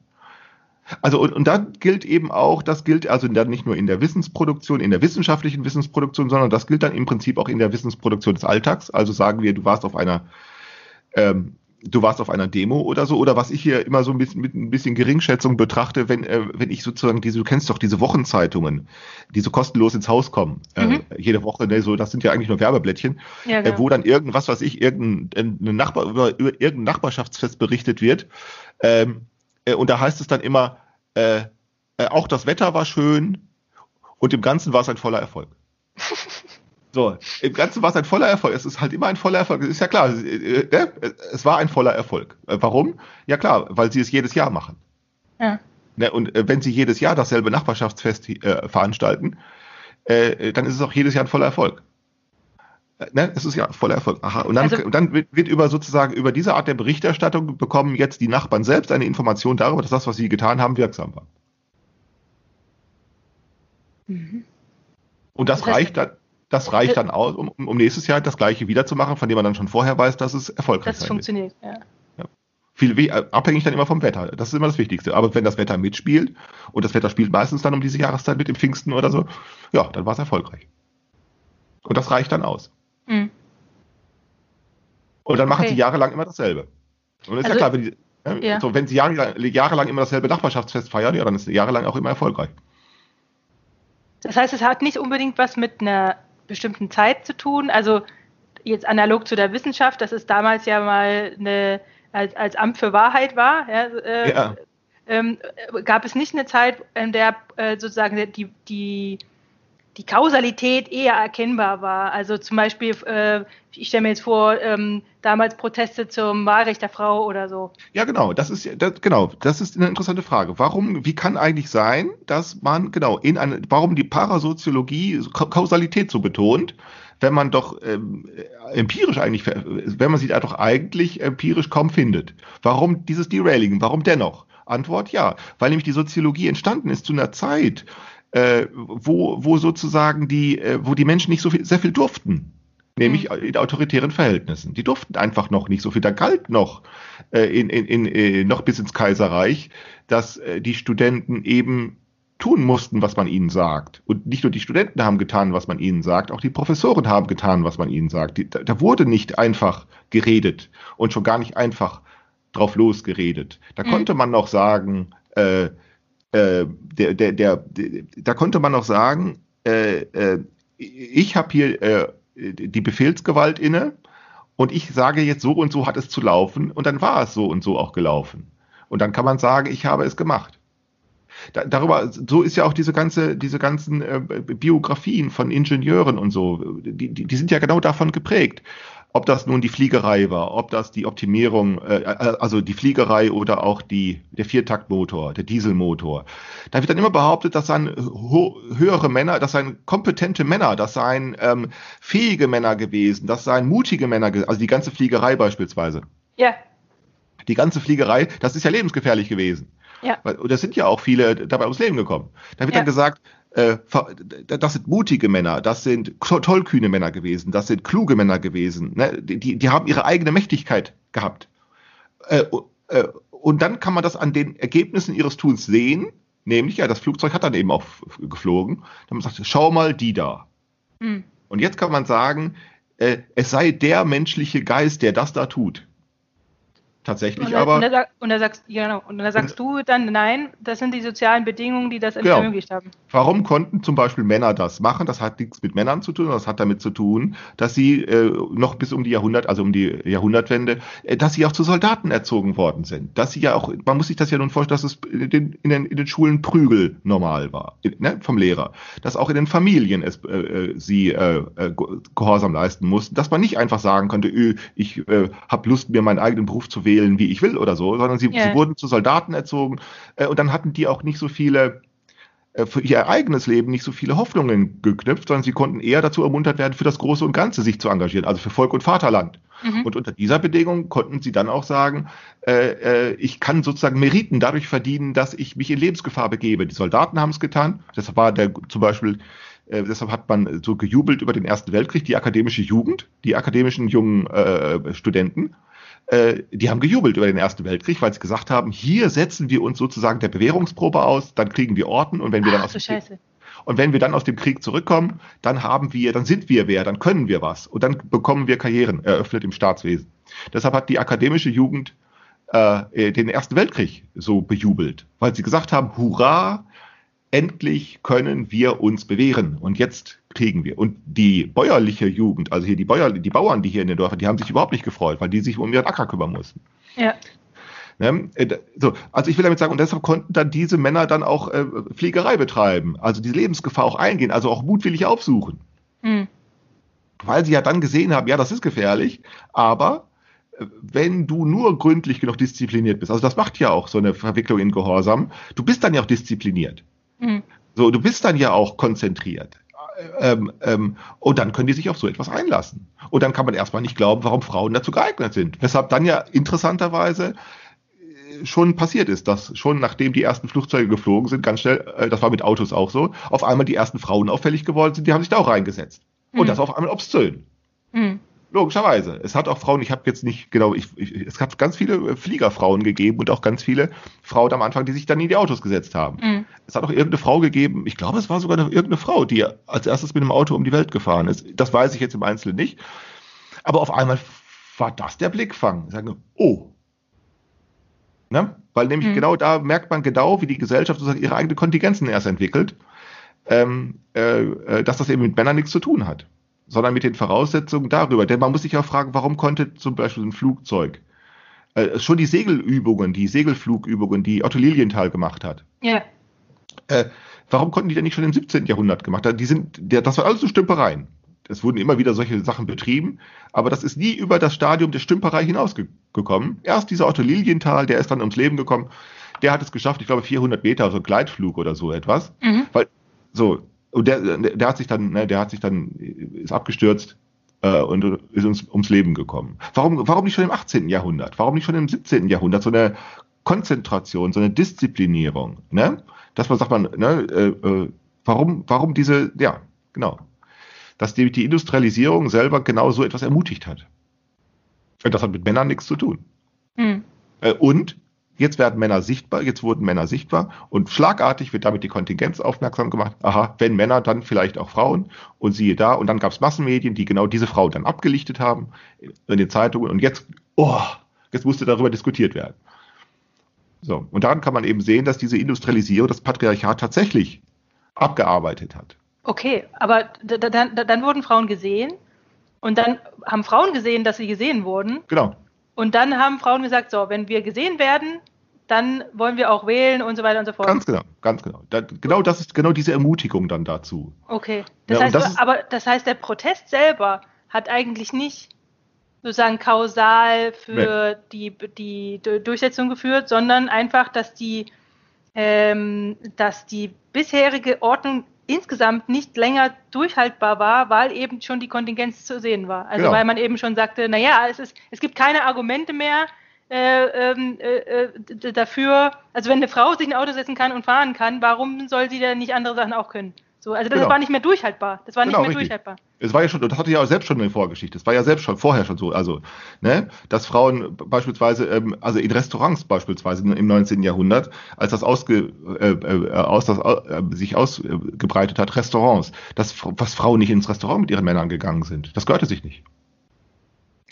Also und, und da gilt eben auch, das gilt also dann nicht nur in der Wissensproduktion, in der wissenschaftlichen Wissensproduktion, sondern das gilt dann im Prinzip auch in der Wissensproduktion des Alltags. Also sagen wir, du warst auf einer ähm, du warst auf einer Demo oder so, oder was ich hier immer so ein bisschen mit ein bisschen Geringschätzung betrachte, wenn, äh, wenn ich sozusagen diese, du kennst doch diese Wochenzeitungen, die so kostenlos ins Haus kommen, äh, mhm. äh, jede Woche, ne, so, das sind ja eigentlich nur Werbeblättchen, ja, genau. äh, wo dann irgendwas, was ich, irgendein, Nachbar, über, über irgendein Nachbarschaftsfest berichtet wird, ähm, äh, und da heißt es dann immer, äh, äh, auch das Wetter war schön und im Ganzen war es ein voller Erfolg. So, im Ganzen war es ein voller Erfolg. Es ist halt immer ein voller Erfolg. Es ist ja klar, äh, äh, es war ein voller Erfolg. Warum? Ja klar, weil sie es jedes Jahr machen. Ja. Ne, und wenn sie jedes Jahr dasselbe Nachbarschaftsfest veranstalten, dann ist es auch jedes Jahr ein voller Erfolg. Ne, es ist ja voller Erfolg. Aha. Und dann, also, und dann wird über sozusagen über diese Art der Berichterstattung bekommen jetzt die Nachbarn selbst eine Information darüber, dass das, was sie getan haben, wirksam war. Mhm. Und das, das reicht dann, das reicht dann aus, um, um nächstes Jahr das gleiche wiederzumachen, von dem man dann schon vorher weiß, dass es erfolgreich ist. Das funktioniert, ja. ja. Viel äh, abhängig dann immer vom Wetter. Das ist immer das Wichtigste. Aber wenn das Wetter mitspielt, und das Wetter spielt meistens dann um diese Jahreszeit mit dem Pfingsten oder so, ja, dann war es erfolgreich. Und das reicht dann aus. Mhm. Und dann machen okay. sie jahrelang immer dasselbe. Und ist also, ja klar, wenn, die, äh, ja. So, wenn sie jahrelang, jahrelang immer dasselbe Nachbarschaftsfest feiern, ja, dann ist sie jahrelang auch immer erfolgreich. Das heißt, es hat nicht unbedingt was mit einer bestimmten Zeit zu tun. Also jetzt analog zu der Wissenschaft, dass es damals ja mal eine, als, als Amt für Wahrheit war, ja, äh, Ja. ähm, äh, gab es nicht eine Zeit, in der äh, sozusagen die, die, die Kausalität eher erkennbar war. Also zum Beispiel, äh, ich stelle mir jetzt vor, ähm, damals Proteste zum Wahlrecht der Frau oder so. Ja, genau. Das ist das, genau. Das ist eine interessante Frage. Warum? Wie kann eigentlich sein, dass man genau in eine, warum die Parasoziologie Ka- Kausalität so betont, wenn man doch ähm, empirisch eigentlich, wenn man sie da doch eigentlich empirisch kaum findet? Warum dieses Derailing? Warum dennoch? Antwort ja, weil nämlich die Soziologie entstanden ist zu einer Zeit, äh, wo, wo sozusagen die, äh, wo die Menschen nicht so viel, sehr viel durften. Nämlich in autoritären Verhältnissen. Die durften einfach noch nicht so viel. Da galt noch äh, in, in, in, äh, noch bis ins Kaiserreich, dass äh, die Studenten eben tun mussten, was man ihnen sagt. Und nicht nur die Studenten haben getan, was man ihnen sagt, auch die Professoren haben getan, was man ihnen sagt. Die, da, da wurde nicht einfach geredet und schon gar nicht einfach drauf losgeredet. Da Mhm. konnte man noch sagen, äh, äh, der, der, der, da konnte man noch sagen, äh, äh, ich habe hier äh, die Befehlsgewalt inne und ich sage jetzt so und so hat es zu laufen und dann war es so und so auch gelaufen. Und dann kann man sagen, ich habe es gemacht. Da, darüber, so ist ja auch diese ganze, diese ganzen Biografien von Ingenieuren und so, die, die, die sind ja genau davon geprägt. Ob das nun die Fliegerei war, ob das die Optimierung, äh, also die Fliegerei oder auch die, der Viertaktmotor, der Dieselmotor. Da wird dann immer behauptet, das seien höhere Männer, das seien kompetente Männer, das seien ähm, fähige Männer gewesen, das seien mutige Männer, also die ganze Fliegerei beispielsweise. Ja, Die ganze Fliegerei, das ist ja lebensgefährlich gewesen. ja. Und da sind ja auch viele dabei ums Leben gekommen. Da wird Ja. dann gesagt, äh, das sind mutige Männer, das sind to- tollkühne Männer gewesen, das sind kluge Männer gewesen. Ne? Die, die- haben ihre eigene Mächtigkeit gehabt. Äh, äh, und dann kann man das an den Ergebnissen ihres Tuns sehen, nämlich, ja, das Flugzeug hat dann eben auch geflogen. Dann man sagt, schau mal die da. Hm. Und jetzt kann man sagen, äh, es sei der menschliche Geist, der das da tut. Tatsächlich Und, da, aber. und, da, und da sagst, genau, und da sagst du dann, nein, das sind die sozialen Bedingungen, die das Genau. ermöglicht haben. Warum konnten zum Beispiel Männer das machen? Das hat nichts mit Männern zu tun, das hat damit zu tun, dass sie äh, noch bis um die Jahrhundert, also um die Jahrhundertwende, äh, dass sie auch zu Soldaten erzogen worden sind. Dass sie ja auch, man muss sich das ja nun vorstellen, dass es in den, in den, in den Schulen Prügel normal war, ne, vom Lehrer. Dass auch in den Familien es, äh, äh, sie äh, äh, Ge- Gehorsam leisten mussten. Dass man nicht einfach sagen konnte, öh, ich äh, habe Lust, mir meinen eigenen Beruf zu wählen, wie ich will oder so, sondern sie, Ja. sie wurden zu Soldaten erzogen äh, und dann hatten die auch nicht so viele äh, für ihr eigenes Leben nicht so viele Hoffnungen geknüpft, sondern sie konnten eher dazu ermuntert werden, für das Große und Ganze sich zu engagieren, also für Volk und Vaterland. Mhm. Und unter dieser Bedingung konnten sie dann auch sagen, äh, äh, ich kann sozusagen Meriten dadurch verdienen, dass ich mich in Lebensgefahr begebe. Die Soldaten haben es getan. Deshalb war der zum Beispiel, äh, deshalb hat man so gejubelt über den Ersten Weltkrieg, die akademische Jugend, die akademischen jungen äh, Studenten. Äh, die haben gejubelt über den Ersten Weltkrieg, weil sie gesagt haben, hier setzen wir uns sozusagen der Bewährungsprobe aus, dann kriegen wir Orden und wenn wir dann Ach aus du dem Krieg, und wenn wir dann aus dem Krieg zurückkommen, dann haben wir, dann sind wir wer, dann können wir was und dann bekommen wir Karrieren eröffnet im Staatswesen. Deshalb hat die akademische Jugend äh, den Ersten Weltkrieg so bejubelt, weil sie gesagt haben, hurra, endlich können wir uns bewähren und jetzt kriegen wir. Und die bäuerliche Jugend, also hier die Bäuer, die Bauern, die hier in den Dörfern, die haben sich überhaupt nicht gefreut, weil die sich um ihren Acker kümmern mussten. Ja. Ne? Äh, So, also ich will damit sagen, und deshalb konnten dann diese Männer dann auch äh, Fliegerei betreiben, also die Lebensgefahr auch eingehen, also auch mutwillig aufsuchen, Hm. weil sie ja dann gesehen haben, ja, das ist gefährlich, aber äh, wenn du nur gründlich genug diszipliniert bist, also das macht ja auch so eine Verwicklung in Gehorsam, du bist dann ja auch diszipliniert. Hm. So, du bist dann ja auch konzentriert. Ähm, ähm, und dann können die sich auf so etwas einlassen. Und dann kann man erstmal nicht glauben, warum Frauen dazu geeignet sind. Weshalb dann ja interessanterweise äh, schon passiert ist, dass schon nachdem die ersten Flugzeuge geflogen sind, ganz schnell, äh, das war mit Autos auch so, auf einmal die ersten Frauen auffällig geworden sind, die haben sich da auch reingesetzt. Und Mhm. das auf einmal obszön. Hm. Logischerweise. Es hat auch Frauen, ich habe jetzt nicht genau, ich, ich, es hat ganz viele Fliegerfrauen gegeben und auch ganz viele Frauen am Anfang, die sich dann in die Autos gesetzt haben. Hm. Es hat auch irgendeine Frau gegeben, ich glaube, es war sogar eine, irgendeine Frau, die als erstes mit dem Auto um die Welt gefahren ist. Das weiß ich jetzt im Einzelnen nicht. Aber auf einmal war das der Blickfang. Ich sage, oh. Ne? Weil nämlich Mhm. genau da merkt man genau, wie die Gesellschaft sozusagen ihre eigenen Kontingenzen erst entwickelt, ähm, äh, äh, dass das eben mit Männern nichts zu tun hat. Sondern mit den Voraussetzungen darüber. Denn man muss sich auch fragen, warum konnte zum Beispiel ein Flugzeug äh, schon die Segelübungen, die Segelflugübungen, die Otto Lilienthal gemacht hat. Ja. Äh, warum konnten die denn nicht schon im 17. Jahrhundert gemacht haben? Die sind, der, das war alles so Stümpereien. Es wurden immer wieder solche Sachen betrieben, aber das ist nie über das Stadium der Stümperei hinausgekommen. Erst dieser Otto Lilienthal, der ist dann ums Leben gekommen, der hat es geschafft, ich glaube 400 Meter, so ein Gleitflug oder so etwas. Mhm. Weil, so, und der, der hat sich dann, ne, der hat sich dann, ist abgestürzt äh, und ist uns ums Leben gekommen. Warum, warum nicht schon im 18. Jahrhundert? Warum nicht schon im 17. Jahrhundert? So eine Konzentration, so eine Disziplinierung, ne? Dass man sagt man, ne, äh, äh, warum, warum diese, ja, genau. Dass die, die Industrialisierung selber genau so etwas ermutigt hat. Und das hat mit Männern nichts zu tun. Mhm. Und jetzt werden Männer sichtbar, jetzt wurden Männer sichtbar und schlagartig wird damit die Kontingenz aufmerksam gemacht. Aha, wenn Männer, dann vielleicht auch Frauen und siehe da. Und dann gab es Massenmedien, die genau diese Frauen dann abgelichtet haben in den Zeitungen und jetzt, oh, jetzt musste darüber diskutiert werden. So, und daran kann man eben sehen, dass diese Industrialisierung das Patriarchat tatsächlich abgearbeitet hat. Okay, aber dann, dann wurden Frauen gesehen und dann haben Frauen gesehen, dass sie gesehen wurden Genau. und dann haben Frauen gesagt, so, wenn wir gesehen werden, dann wollen wir auch wählen und so weiter und so fort. Ganz genau, ganz genau. Da, genau das ist genau diese Ermutigung dann dazu. Okay. Das Ja, heißt, das aber das heißt, der Protest selber hat eigentlich nicht sozusagen kausal für die, die Durchsetzung geführt, sondern einfach, dass die, ähm, dass die bisherige Ordnung insgesamt nicht länger durchhaltbar war, weil eben schon die Kontingenz zu sehen war. Also Genau. weil man eben schon sagte, naja, es ist, es gibt keine Argumente mehr äh, ähm, äh, äh, dafür, also wenn eine Frau sich ein Auto setzen kann und fahren kann, warum soll sie denn nicht andere Sachen auch können? So, also das Genau. war nicht mehr durchhaltbar. Das war nicht Genau, mehr richtig. durchhaltbar. Es war ja schon, das hatte ja auch selbst schon eine Vorgeschichte. Es war ja selbst schon vorher schon so, also, ne, dass Frauen beispielsweise, ähm, also in Restaurants beispielsweise im 19. Jahrhundert, als das ausge, äh, äh, aus, das, äh, sich ausgebreitet hat, Restaurants, dass, was Frauen nicht ins Restaurant mit ihren Männern gegangen sind. Das gehörte sich nicht.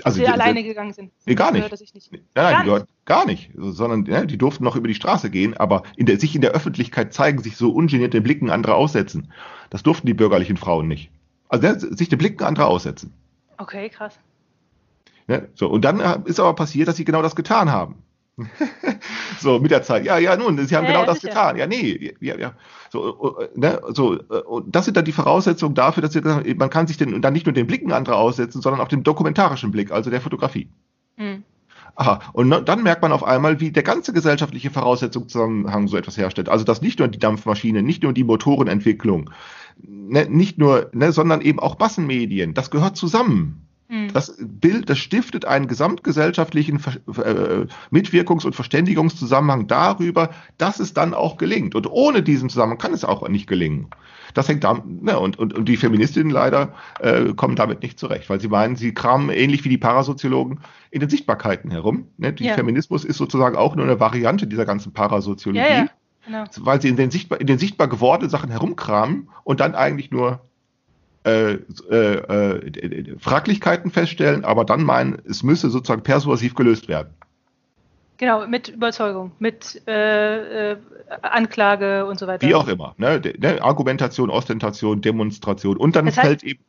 Also sie die- alleine gegangen sind. Nee, gar nicht. sich nicht. Nein, Gar nein, nicht. die dort gar nicht, sondern ja, die durften noch über die Straße gehen, aber in der, sich in der Öffentlichkeit zeigen, sich so ungeniert den Blicken anderer aussetzen. Das durften die bürgerlichen Frauen nicht. Also ja, sich den Blicken anderer aussetzen. Okay, krass. Ne? So, und dann äh, ist aber passiert, dass sie genau das getan haben. so, mit der Zeit. Ja, ja, nun, sie haben Ja, genau ja, das sicher. getan. Ja, nee, ja, ja. So, äh, ne, so, äh, und das sind dann die Voraussetzungen dafür, dass sie, gesagt haben, man kann sich den, dann nicht nur den Blicken anderer aussetzen, sondern auch dem dokumentarischen Blick, also der Fotografie. Hm. Aha, und no- dann merkt man auf einmal, wie der ganze gesellschaftliche Voraussetzungszusammenhang so etwas herstellt. Also dass nicht nur die Dampfmaschine, nicht nur die Motorenentwicklung, ne, nicht nur, ne, sondern eben auch Massenmedien, das gehört zusammen. Hm. Das Bild, das stiftet einen gesamtgesellschaftlichen äh, Mitwirkungs- und Verständigungszusammenhang darüber, dass es dann auch gelingt. Und ohne diesen Zusammenhang kann es auch nicht gelingen. Das hängt da, ne, und, und, und die Feministinnen leider äh, kommen damit nicht zurecht, weil sie meinen, sie kramen ähnlich wie die Parasoziologen in den Sichtbarkeiten herum. Ne? Die Ja. Feminismus ist sozusagen auch nur eine Variante dieser ganzen Parasoziologie, Ja, ja, genau. weil sie in den, sichtbar, in den sichtbar gewordenen Sachen herumkramen und dann eigentlich nur äh, äh, äh, Fraglichkeiten feststellen, aber dann meinen, es müsse sozusagen persuasiv gelöst werden. Genau, mit Überzeugung, mit äh, äh, Anklage und so weiter. Wie auch immer. Ne? Ne? Argumentation, Ostentation, Demonstration. Und dann Das heißt- fällt eben,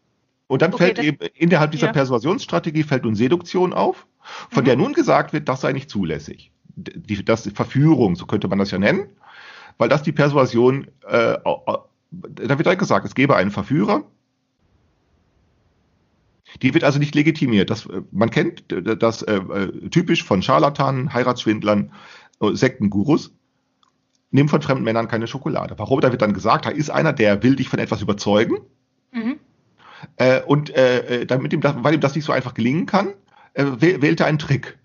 und dann Okay, fällt das- eben innerhalb dieser ja. Persuasionsstrategie fällt nun Seduktion auf, von Mhm. der nun gesagt wird, das sei nicht zulässig. Die, das Verführung, so könnte man das ja nennen, weil das die Persuasion, äh, da wird halt gesagt, es gäbe einen Verführer, die wird also nicht legitimiert. Das, äh, man kennt das äh, äh, typisch von Scharlatanen, Heiratsschwindlern, äh, Sektengurus. Nimm von fremden Männern keine Schokolade. Warum? Da wird dann gesagt, da ist einer, der will dich von etwas überzeugen. Mhm. Äh, und äh, damit ihm das, weil ihm das nicht so einfach gelingen kann, äh, wäh- wählt er einen Trick.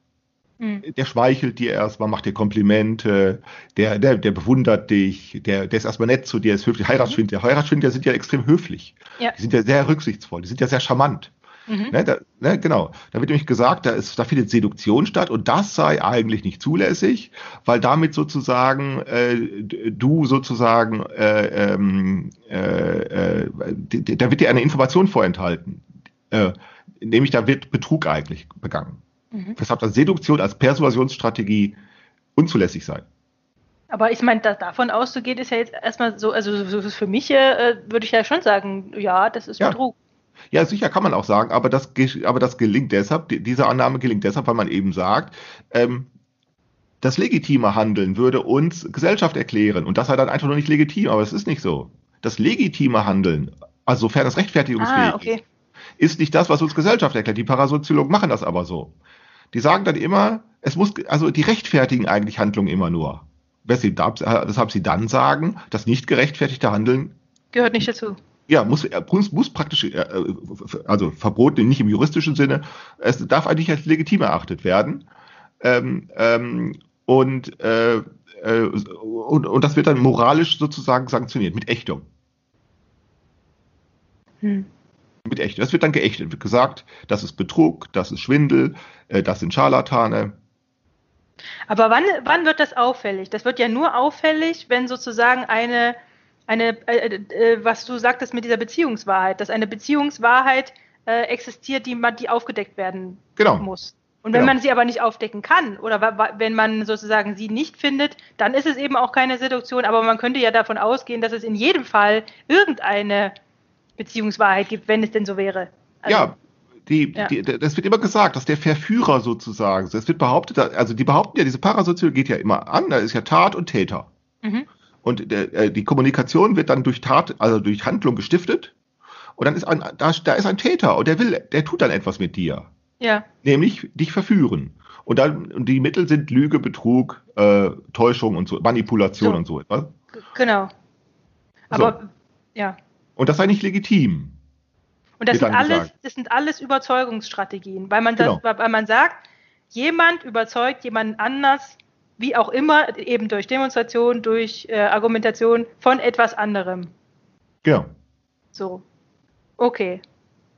Mhm. Der schmeichelt dir erstmal, macht dir Komplimente, der, der, der bewundert dich, der, der ist erstmal nett zu dir, ist höflich. Heiratsschwindler, Heiratsschwindler sind ja extrem höflich. Ja. Die sind ja sehr rücksichtsvoll, die sind ja sehr charmant. Mhm. Ne, da, ne, genau. Da wird nämlich gesagt, da, ist, da findet Seduktion statt und das sei eigentlich nicht zulässig, weil damit sozusagen äh, du sozusagen, äh, ähm, äh, äh, da wird dir eine Information vorenthalten. Äh, nämlich da wird Betrug eigentlich begangen. Mhm. Weshalb dann Seduktion als Persuasionsstrategie unzulässig sei. Aber ich meine, da, davon auszugehen, ist ja jetzt erstmal so, also so- so für mich äh, würde ich ja schon sagen, ja, das ist Ja. Betrug. Ja, sicher kann man auch sagen, aber das, aber das gelingt deshalb, die- diese Annahme gelingt deshalb, weil man eben sagt, ähm, das legitime Handeln würde uns Gesellschaft erklären und das sei dann einfach nur nicht legitim, aber es ist nicht so. Das legitime Handeln, also sofern es rechtfertigungsfähig Ah, okay. ist, ist nicht das, was uns Gesellschaft erklärt. Die Parasoziologen machen das aber so. Die sagen dann immer, es muss, also die rechtfertigen eigentlich Handlungen immer nur. Weshalb, weshalb sie dann sagen, das nicht gerechtfertigte Handeln Gehört nicht dazu. Ja, muss, äh, muss, muss praktisch, äh, äh, also verboten nicht im juristischen Sinne, es darf eigentlich als legitim erachtet werden. Ähm, ähm, und, äh, äh, und, und das wird dann moralisch sozusagen sanktioniert, mit Ächtung. Hm. Mit Ächtung. Das wird dann geächtet, wird gesagt, das ist Betrug, das ist Schwindel, äh, das sind Scharlatane. Aber wann, wann wird das auffällig? Das wird ja nur auffällig, wenn sozusagen eine, eine äh, äh, was du sagtest mit dieser Beziehungswahrheit, dass eine Beziehungswahrheit äh, existiert, die, die aufgedeckt werden Genau. muss. Und wenn Genau. man sie aber nicht aufdecken kann oder wenn man sozusagen sie nicht findet, dann ist es eben auch keine Seduktion. Aber man könnte ja davon ausgehen, dass es in jedem Fall irgendeine Beziehungswahrheit gibt, wenn es denn so wäre. Also, ja, die, ja. Die, das wird immer gesagt, dass der Verführer sozusagen, es wird behauptet, also die behaupten ja, diese Parasoziologie geht ja immer an, da ist ja Tat und Täter. Mhm. Und der, äh, die Kommunikation wird dann durch Tat, also durch Handlung gestiftet. Und dann ist ein, da, da ist ein Täter und der will, der tut dann etwas mit dir. Ja, Nämlich dich verführen. Und dann, und die Mittel sind Lüge, Betrug, äh, Täuschung und so, Manipulation So. und so etwas. g- genau. Aber ja. Und das sei nicht legitim. Und das sind, alles, gesagt. das sind alles Überzeugungsstrategien, weil man, das, Genau. weil man sagt, jemand überzeugt jemanden anders, wie auch immer, eben durch Demonstration, durch äh, Argumentation von etwas anderem. Genau. So. Okay.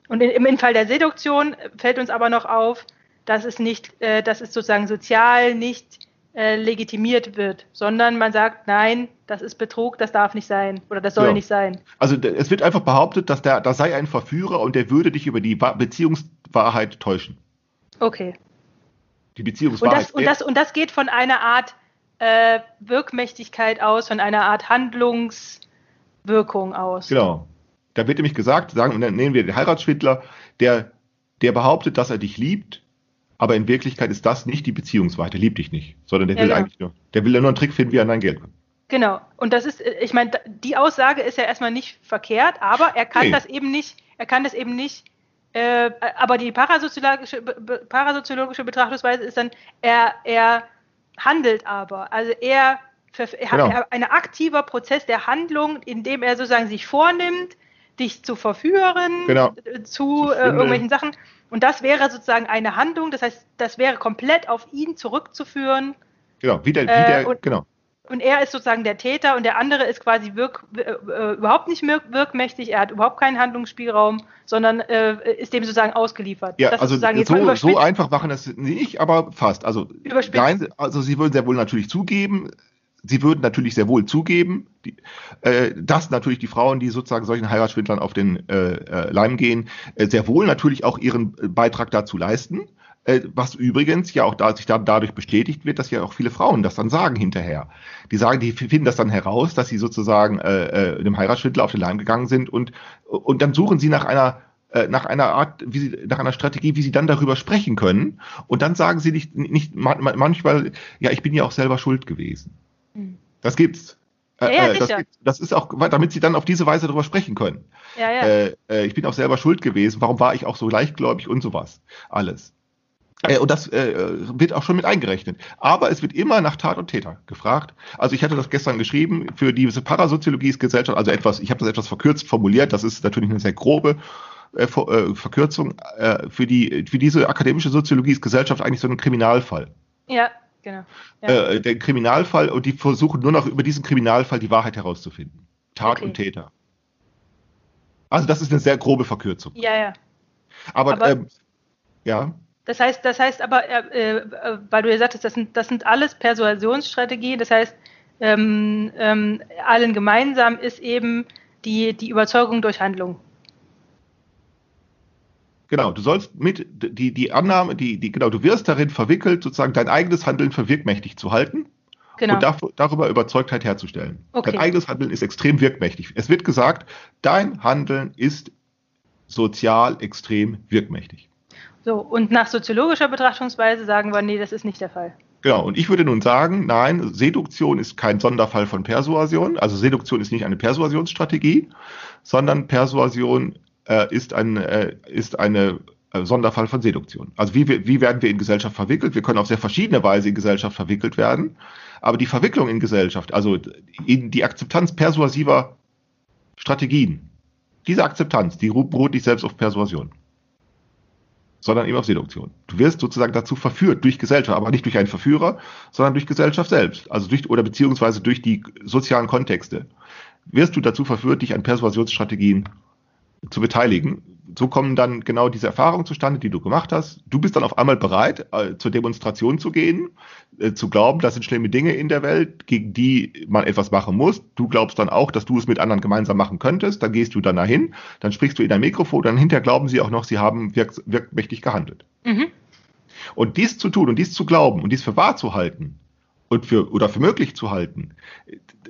Und in, im Fall der Seduktion fällt uns aber noch auf, dass es nicht, äh, dass es sozusagen sozial nicht äh, legitimiert wird, sondern man sagt, nein, das ist Betrug, das darf nicht sein oder das soll Ja. nicht sein. Also es wird einfach behauptet, dass da sei ein Verführer und der würde dich über die Wa- Beziehungswahrheit täuschen. Okay. Die Und Beziehungswahrheit. das, und, das, und das geht von einer Art äh, Wirkmächtigkeit aus, von einer Art Handlungswirkung aus. Genau. Da wird nämlich gesagt, sagen, und dann nehmen wir den Heiratsschwindler, der, der behauptet, dass er dich liebt, aber in Wirklichkeit ist das nicht die Beziehungswahrheit. Der liebt dich nicht, sondern der Ja, will genau. eigentlich nur, der will nur einen Trick finden, wie er an dein Geld kommt. Genau. Und das ist, ich meine, die Aussage ist ja erstmal nicht verkehrt, aber er kann Nee. das eben nicht, er kann das eben nicht, äh, aber die parasoziologische, parasoziologische Betrachtungsweise ist dann, er, er handelt aber. Also er, er Genau. hat ein aktiver Prozess der Handlung, in dem er sozusagen sich vornimmt, dich zu verführen, Genau. äh, zu Zu äh, irgendwelchen Sachen. Und das wäre sozusagen eine Handlung, das heißt, das wäre komplett auf ihn zurückzuführen. Genau, wie der, wie Äh, der und- genau. Und er ist sozusagen der Täter und der andere ist quasi wirk, äh, äh, überhaupt nicht wirk, wirkmächtig, er hat überhaupt keinen Handlungsspielraum, sondern äh, ist dem sozusagen ausgeliefert. Ja, Das also so, so einfach machen das nicht, aber fast. Also, nein, also sie würden sehr wohl natürlich zugeben, sie würden natürlich sehr wohl zugeben, die, äh, dass natürlich die Frauen, die sozusagen solchen Heiratsschwindlern auf den äh, äh, Leim gehen, sehr wohl natürlich auch ihren Beitrag dazu leisten. Äh, was übrigens ja auch da, sich dann dadurch bestätigt wird, dass ja auch viele Frauen das dann sagen hinterher. Die sagen, die finden das dann heraus, dass sie sozusagen äh, äh, dem Heiratsschwindler auf den Leim gegangen sind und, und dann suchen sie nach einer äh, nach einer Art, wie sie, nach einer Strategie, wie sie dann darüber sprechen können. Und dann sagen sie nicht, nicht man, man- manchmal, ja, ich bin ja auch selber schuld gewesen. Hm. Das gibt's. Ja, Äh, ja, äh, das, das ist auch, damit sie dann auf diese Weise darüber sprechen können. Ja, ja. Äh, ich bin auch selber schuld gewesen. Warum war ich auch so leichtgläubig und sowas? Alles. Äh, und das äh, wird auch schon mit eingerechnet. Aber es wird immer nach Tat und Täter gefragt. Also ich hatte das gestern geschrieben für diese Parasoziologie ist Gesellschaft, also etwas, ich habe das etwas verkürzt formuliert, das ist natürlich eine sehr grobe äh, äh, Verkürzung. Äh, für, die, für diese akademische Soziologie ist Gesellschaft eigentlich so ein Kriminalfall. ja, genau. Ja. Äh, der Kriminalfall und die versuchen nur noch über diesen Kriminalfall die Wahrheit herauszufinden. Tat Okay. und Täter. Also das ist eine sehr grobe Verkürzung. ja, ja. Aber, Aber- ähm, ja, Das heißt, das heißt aber, äh, äh, weil du ja sagtest, das sind, das sind alles Persuasionsstrategien, das heißt, ähm, ähm, allen gemeinsam ist eben die, die Überzeugung durch Handlung. genau. Du sollst mit die, die Annahme, die, die, genau, du wirst darin verwickelt, sozusagen dein eigenes Handeln für wirkmächtig zu halten Genau. und dafür, darüber Überzeugtheit herzustellen. Okay. Dein eigenes Handeln ist extrem wirkmächtig. Es wird gesagt, dein Handeln ist sozial extrem wirkmächtig. So, und nach soziologischer Betrachtungsweise sagen wir, nee, das ist nicht der Fall. Genau, und ich würde nun sagen, nein, Seduktion ist kein Sonderfall von Persuasion. Also Seduktion ist nicht eine Persuasionsstrategie, sondern Persuasion äh, ist, ein, äh, ist eine äh, Sonderfall von Seduktion. Also wie, wie werden wir in Gesellschaft verwickelt? Wir können auf sehr verschiedene Weise in Gesellschaft verwickelt werden, aber die Verwicklung in Gesellschaft, also in die Akzeptanz persuasiver Strategien, diese Akzeptanz, die beruht nicht selbst auf Persuasion sondern eben auf Seduktion. Du wirst sozusagen dazu verführt durch Gesellschaft, aber nicht durch einen Verführer, sondern durch Gesellschaft selbst, also durch oder beziehungsweise durch die sozialen Kontexte. Wirst du dazu verführt, dich an Persuasionsstrategien zu beteiligen. So kommen dann genau diese Erfahrungen zustande, die du gemacht hast. Du bist dann auf einmal bereit, äh, zur Demonstration zu gehen, äh, zu glauben, das sind schlimme Dinge in der Welt, gegen die man etwas machen muss. Du glaubst dann auch, dass du es mit anderen gemeinsam machen könntest. Dann gehst du dann dahin, dann sprichst du in dein Mikrofon, dann hinterher glauben sie auch noch, sie haben wirk wirkmächtig gehandelt. Mhm. Und dies zu tun und dies zu glauben und dies für wahr zu halten und für oder für möglich zu halten,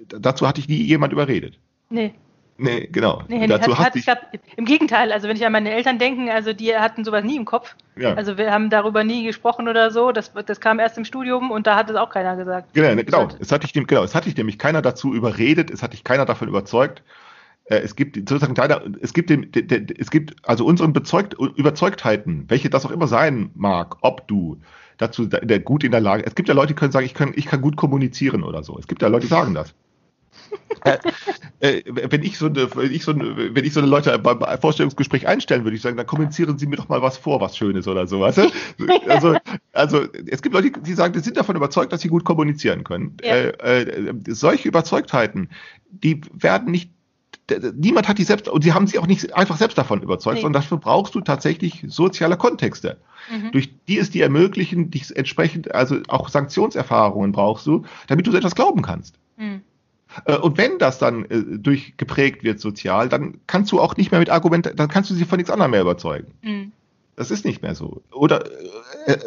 dazu hatte ich nie jemand überredet. Nee. Nee, genau. Nee, Dazu hat, hat, ich, Im Gegenteil, also wenn ich an meine Eltern denke, also die hatten sowas nie im Kopf. Ja. Also wir haben darüber nie gesprochen oder so. Das, das kam erst im Studium und da hat es auch keiner gesagt. Genau, genau. Es hat dich, genau, es hat dich nämlich keiner dazu überredet, es hat dich keiner davon überzeugt. Äh, es gibt sozusagen es gibt dem, es gibt also unseren Bezeugt, Überzeugtheiten, welche das auch immer sein mag, ob du dazu der, gut in der Lage. Es gibt ja Leute, die können sagen, ich kann, ich kann gut kommunizieren oder so. Es gibt ja Leute, die sagen das äh, äh, wenn ich so eine, wenn ich so eine, wenn ich so eine Leute beim Vorstellungsgespräch einstellen würde, ich sagen, dann kommunizieren Sie mir doch mal was vor, was Schönes oder so, weißt du? Also, also es gibt Leute, die sagen, die sind davon überzeugt, dass sie gut kommunizieren können. Ja. Äh, äh, solche Überzeugtheiten, die werden nicht niemand hat die selbst, und sie haben sie auch nicht einfach selbst davon überzeugt, nee. sondern dafür brauchst du tatsächlich soziale Kontexte, mhm. durch die es dir ermöglichen, dich entsprechend, also auch Sanktionserfahrungen brauchst du, damit du so etwas glauben kannst. Mhm. Äh, und wenn das dann äh, durchgeprägt wird sozial, dann kannst du auch nicht mehr mit Argumenten, dann kannst du sie von nichts anderem mehr überzeugen. Mhm. Das ist nicht mehr so. Oder äh, äh,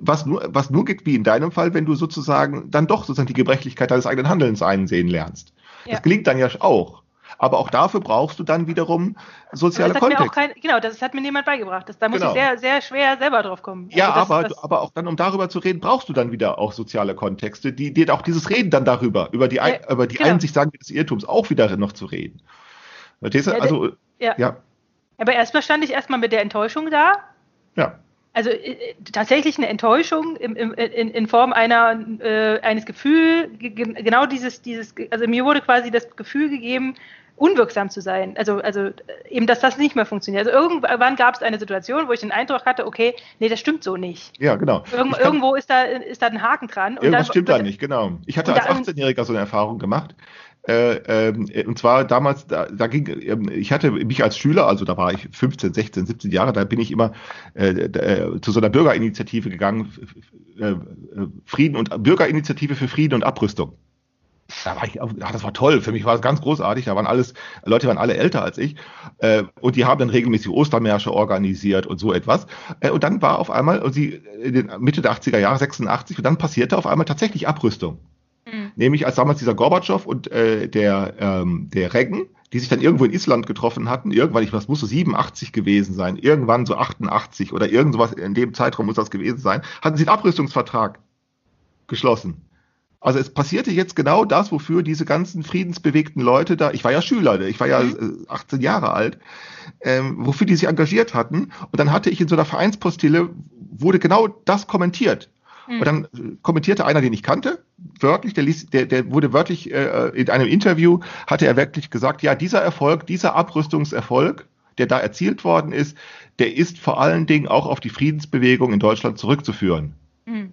was, nur, was nur geht, wie in deinem Fall, wenn du sozusagen dann doch sozusagen die Gebrechlichkeit deines eigenen Handelns einsehen lernst. Ja. Das gelingt dann ja auch. Aber auch dafür brauchst du dann wiederum soziale Kontext. Kein, genau, das hat mir niemand beigebracht. Das, da muss genau. ich sehr, sehr schwer selber drauf kommen. Ja, also das, aber, das, aber auch dann, um darüber zu reden, brauchst du dann wieder auch soziale Kontexte, die dir auch dieses Reden dann darüber, über die, ja, über die genau. Einsicht sagen des Irrtums auch wieder noch zu reden. Verstehst du? Also, ja. ja. Aber erstmal stand ich erstmal mit der Enttäuschung da. Ja. Also äh, tatsächlich eine Enttäuschung im, im, in, in Form einer, äh, eines Gefühls, genau dieses, dieses, also mir wurde quasi das Gefühl gegeben, unwirksam zu sein. Also, also eben, dass das nicht mehr funktioniert. Also irgendwann gab es eine Situation, wo ich den Eindruck hatte, okay, nee, das stimmt so nicht. Ja, genau. Irgend, kann, irgendwo ist da, ist da ein Haken dran. irgendwas dann, stimmt da nicht, genau. Ich hatte als 18-Jähriger so eine Erfahrung gemacht. Äh, äh, und zwar damals, da, da ging, äh, ich hatte mich als Schüler, also da war ich 15, 16, 17 Jahre, da bin ich immer äh, äh, zu so einer Bürgerinitiative gegangen, äh, Frieden und Bürgerinitiative für Frieden und Abrüstung da war ich, ja, das war toll. Für mich war es ganz großartig. Da waren alles, Leute waren alle älter als ich. Äh, und die haben dann regelmäßig Ostermärsche organisiert und so etwas. Äh, und dann war auf einmal, und sie, in den Mitte der 80er Jahre, 86, und dann passierte auf einmal tatsächlich Abrüstung. Mhm. Nämlich als damals dieser Gorbatschow und äh, der, ähm, der Reagan, die sich dann irgendwo in Island getroffen hatten, irgendwann, ich das muss so 87 gewesen sein, irgendwann so 88 oder irgend sowas in dem Zeitraum muss das gewesen sein, hatten sie einen Abrüstungsvertrag geschlossen. Also es passierte jetzt genau das, wofür diese ganzen friedensbewegten Leute da, ich war ja Schüler, ich war ja mhm. 18 äh, Jahre alt, ähm, wofür die sich engagiert hatten. Und dann hatte ich in so einer Vereinspostille, wurde genau das kommentiert. Mhm. Und dann äh, kommentierte einer, den ich kannte, wörtlich, der, ließ, der, der wurde wörtlich äh, in einem Interview, hatte er wirklich gesagt, ja, dieser Erfolg, dieser Abrüstungserfolg, der da erzielt worden ist, der ist vor allen Dingen auch auf die Friedensbewegung in Deutschland zurückzuführen. Mhm.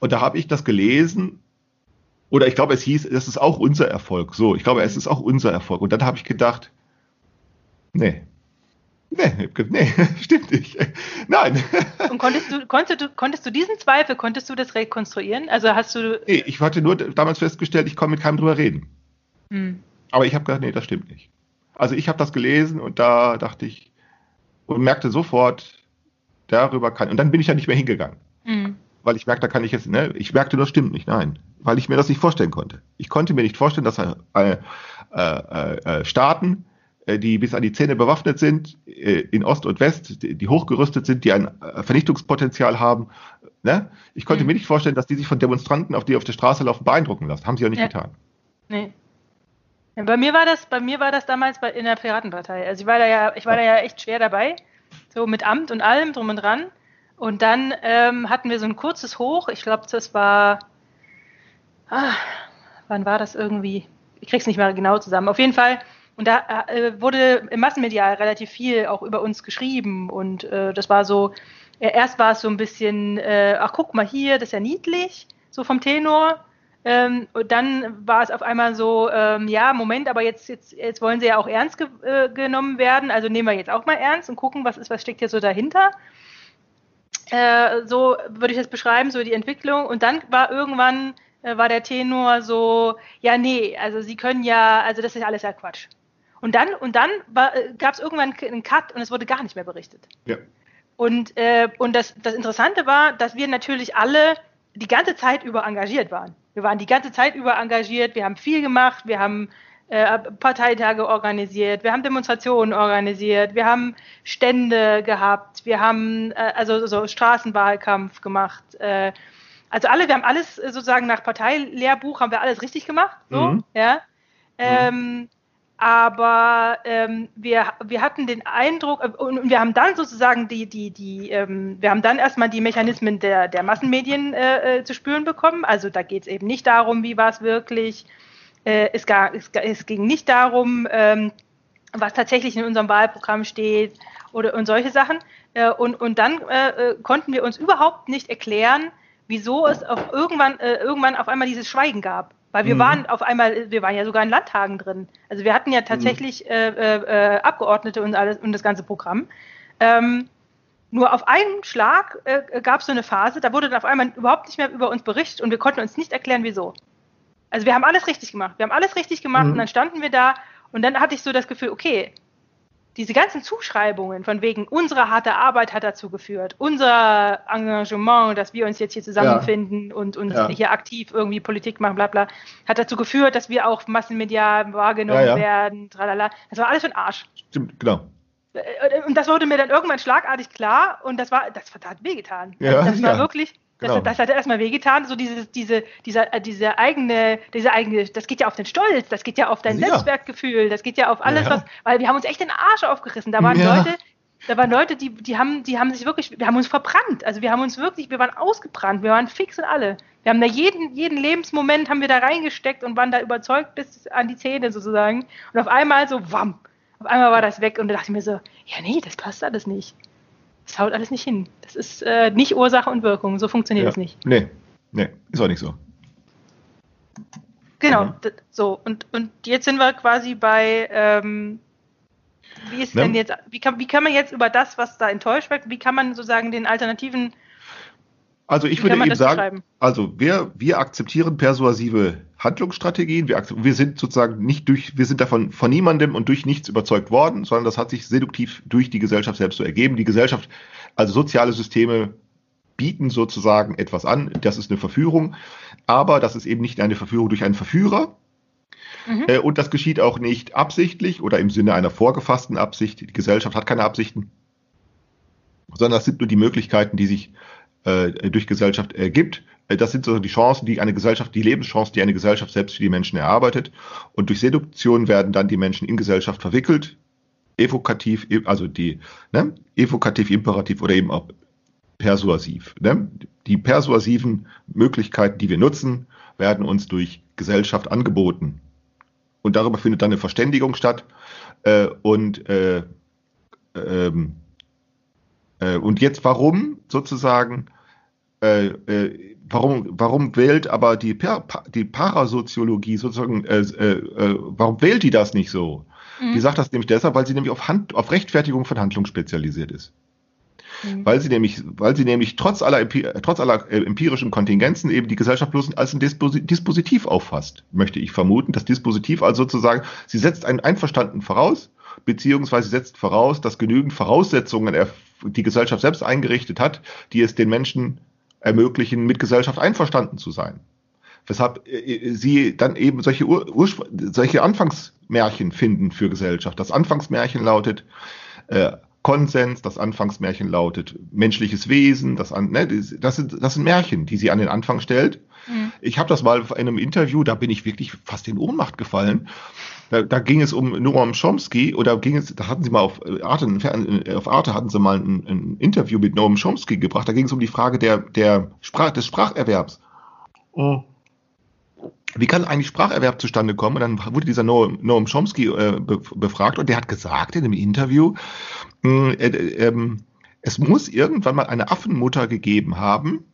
Und da habe ich das gelesen. Oder ich glaube, es hieß, das ist auch unser Erfolg. So, ich glaube, es ist auch unser Erfolg. Und dann habe ich gedacht, nee. Nee, nee, stimmt nicht. Nein. Und konntest du, konntest du, konntest du diesen Zweifel, konntest du das rekonstruieren? Also hast du. Nee, ich hatte nur damals festgestellt, ich kann mit keinem drüber reden. Hm. Aber ich habe gedacht, nee, das stimmt nicht. Also ich habe das gelesen und da dachte ich und merkte sofort, darüber kann. Und dann bin ich ja nicht mehr hingegangen. Hm weil ich merkte, da kann ich jetzt, ne, ich merkte, das stimmt nicht, nein, weil ich mir das nicht vorstellen konnte. Ich konnte mir nicht vorstellen, dass äh, äh, äh, Staaten äh, die bis an die Zähne bewaffnet sind, äh, in Ost und West, die, die hochgerüstet sind, die ein äh, Vernichtungspotenzial haben. Ne? Ich konnte Mhm. mir nicht vorstellen, dass die sich von Demonstranten, auf die auf der Straße laufen, beeindrucken lassen. Haben sie auch nicht Ja. getan. Nee. Ja, bei mir war das, bei mir war das damals bei, in der Piratenpartei. Also ich war da ja, ich war da ja echt schwer dabei. So mit Amt und allem drum und dran. Und dann ähm, hatten wir so ein kurzes Hoch. Ich glaube, das war. Ah, wann war das irgendwie? Ich krieg's nicht mehr genau zusammen. Auf jeden Fall. Und da äh, wurde im Massenmedial relativ viel auch über uns geschrieben. Und äh, das war so, äh, erst war es so ein bisschen, äh, ach guck mal hier, das ist ja niedlich, so vom Tenor. Ähm, und dann war es auf einmal so, ähm, ja, Moment, aber jetzt, jetzt, jetzt wollen sie ja auch ernst ge äh, genommen werden, also nehmen wir jetzt auch mal ernst und gucken, was ist, was steckt hier so dahinter. Äh, so würde ich das beschreiben, so die Entwicklung. Und dann war irgendwann äh, war der Tenor so, ja, nee, also sie können ja, also das ist alles ja Quatsch. Und dann, und dann äh, gab es irgendwann einen Cut und es wurde gar nicht mehr berichtet. Ja. Und, äh, und das, das Interessante war, dass wir natürlich alle die ganze Zeit über engagiert waren. Wir waren die ganze Zeit über engagiert, wir haben viel gemacht, wir haben äh, Parteitage organisiert, wir haben Demonstrationen organisiert, wir haben Stände gehabt, wir haben äh, also so Straßenwahlkampf gemacht. Äh, also alle, wir haben alles sozusagen nach Parteilehrbuch haben wir alles richtig gemacht, so, Mhm. ja. Ähm, aber ähm, wir, wir hatten den Eindruck, äh, und wir haben dann sozusagen die, die, die, ähm, wir haben dann erstmal die Mechanismen der, der Massenmedien äh, äh, zu spüren bekommen. Also da geht es eben nicht darum, wie war es wirklich. Äh, es, gar, es, es ging nicht darum, ähm, was tatsächlich in unserem Wahlprogramm steht oder und solche Sachen. Äh, und, und dann äh, äh, konnten wir uns überhaupt nicht erklären, wieso es auf irgendwann, äh, irgendwann auf einmal dieses Schweigen gab. Weil wir Mhm. waren auf einmal, wir waren ja sogar in Landtagen drin. Also wir hatten ja tatsächlich äh, äh, äh, Abgeordnete und alles und das ganze Programm. Ähm, nur auf einen Schlag äh, gab es so eine Phase, da wurde dann auf einmal überhaupt nicht mehr über uns berichtet und wir konnten uns nicht erklären, wieso. Also wir haben alles richtig gemacht. Wir haben alles richtig gemacht Mhm. und dann standen wir da und dann hatte ich so das Gefühl, okay, diese ganzen Zuschreibungen von wegen unsere harte Arbeit hat dazu geführt, unser Engagement, dass wir uns jetzt hier zusammenfinden und, und Ja. hier aktiv irgendwie Politik machen, bla bla, hat dazu geführt, dass wir auch massenmedial wahrgenommen Ja, ja. werden, tralala. Das war alles für den Arsch. Stimmt, genau. Äh, Und das wurde mir dann irgendwann schlagartig klar und das war, das hat wehgetan. Ja, das war ja. wirklich, Genau. das hat erstmal wehgetan, so dieses, diese, dieser, äh, diese eigene, diese eigene, das geht ja auf den Stolz, das geht ja auf dein Ja. Selbstwertgefühl, das geht ja auf alles, Ja. was, weil wir haben uns echt den Arsch aufgerissen. Da waren Ja. Leute, da waren Leute, die, die haben, die haben sich wirklich, wir haben uns verbrannt. Also wir haben uns wirklich, wir waren ausgebrannt, wir waren fix und alle. Wir haben da jeden, jeden Lebensmoment haben wir da reingesteckt und waren da überzeugt bis an die Zähne sozusagen. Und auf einmal so, wam, auf einmal war das weg und da dachte ich mir so, ja nee, das passt alles nicht. Das haut alles nicht hin. Das ist äh, nicht Ursache und Wirkung. So funktioniert Ja. es nicht. Nee, nee, ist auch nicht so. Genau. D- So, und, und jetzt sind wir quasi bei, ähm, wie ist Ne? denn jetzt, wie kann, wie kann man jetzt über das, was da enttäuscht wird, wie kann man sozusagen den alternativen, Also ich würde eben sagen, also wir, wir akzeptieren persuasive Handlungsstrategien. Wir, wir sind sozusagen nicht durch, wir sind davon von niemandem und durch nichts überzeugt worden, sondern das hat sich seduktiv durch die Gesellschaft selbst so ergeben. Die Gesellschaft, also soziale Systeme bieten sozusagen etwas an. Das ist eine Verführung, aber das ist eben nicht eine Verführung durch einen Verführer. Mhm. Äh, und das geschieht auch nicht absichtlich oder im Sinne einer vorgefassten Absicht. Die Gesellschaft hat keine Absichten, sondern das sind nur die Möglichkeiten, die sich äh, durch Gesellschaft ergibt. Äh, Das sind so die Chancen, die eine Gesellschaft, die Lebenschancen, die eine Gesellschaft selbst für die Menschen erarbeitet. Und durch Seduktion werden dann die Menschen in Gesellschaft verwickelt, evokativ, e- also die ne, evokativ, imperativ oder eben auch persuasiv. Ne? Die persuasiven Möglichkeiten, die wir nutzen, werden uns durch Gesellschaft angeboten. Und darüber findet dann eine Verständigung statt. Äh, und äh, ähm, äh, und jetzt warum sozusagen, äh, äh, warum, warum wählt aber die, per, die Parasoziologie sozusagen, äh, äh, äh, warum wählt die das nicht so? Mhm. Die sagt das nämlich deshalb, weil sie nämlich auf, Hand, auf Rechtfertigung von Handlung spezialisiert ist. Mhm. Weil sie nämlich, weil sie nämlich trotz aller, trotz aller äh, empirischen Kontingenzen eben die Gesellschaft bloß als ein Disposi Dispositiv auffasst, möchte ich vermuten. Das Dispositiv also sozusagen, sie setzt ein Einverstanden voraus, beziehungsweise setzt voraus, dass genügend Voraussetzungen er, die Gesellschaft selbst eingerichtet hat, die es den Menschen ermöglichen, mit Gesellschaft einverstanden zu sein. Weshalb äh, sie dann eben solche, Ur solche Anfangsmärchen finden für Gesellschaft. Das Anfangsmärchen lautet äh, Konsens, das Anfangsmärchen lautet menschliches Wesen, das, an, ne, das, sind, das sind Märchen, die sie an den Anfang stellt. Mhm. Ich habe das mal in einem Interview, da bin ich wirklich fast in Ohnmacht gefallen. Da, da ging es um Noam Chomsky oder ging es, da hatten sie mal auf Arte, auf Arte hatten sie mal ein, ein Interview mit Noam Chomsky gebracht. Da ging es um die Frage der, der Sprach, des Spracherwerbs. Oh wie kann eigentlich Spracherwerb zustande kommen? Und dann wurde dieser Noam, Noam Chomsky äh, befragt und der hat gesagt in einem Interview, äh, äh, es muss irgendwann mal eine Affenmutter gegeben haben,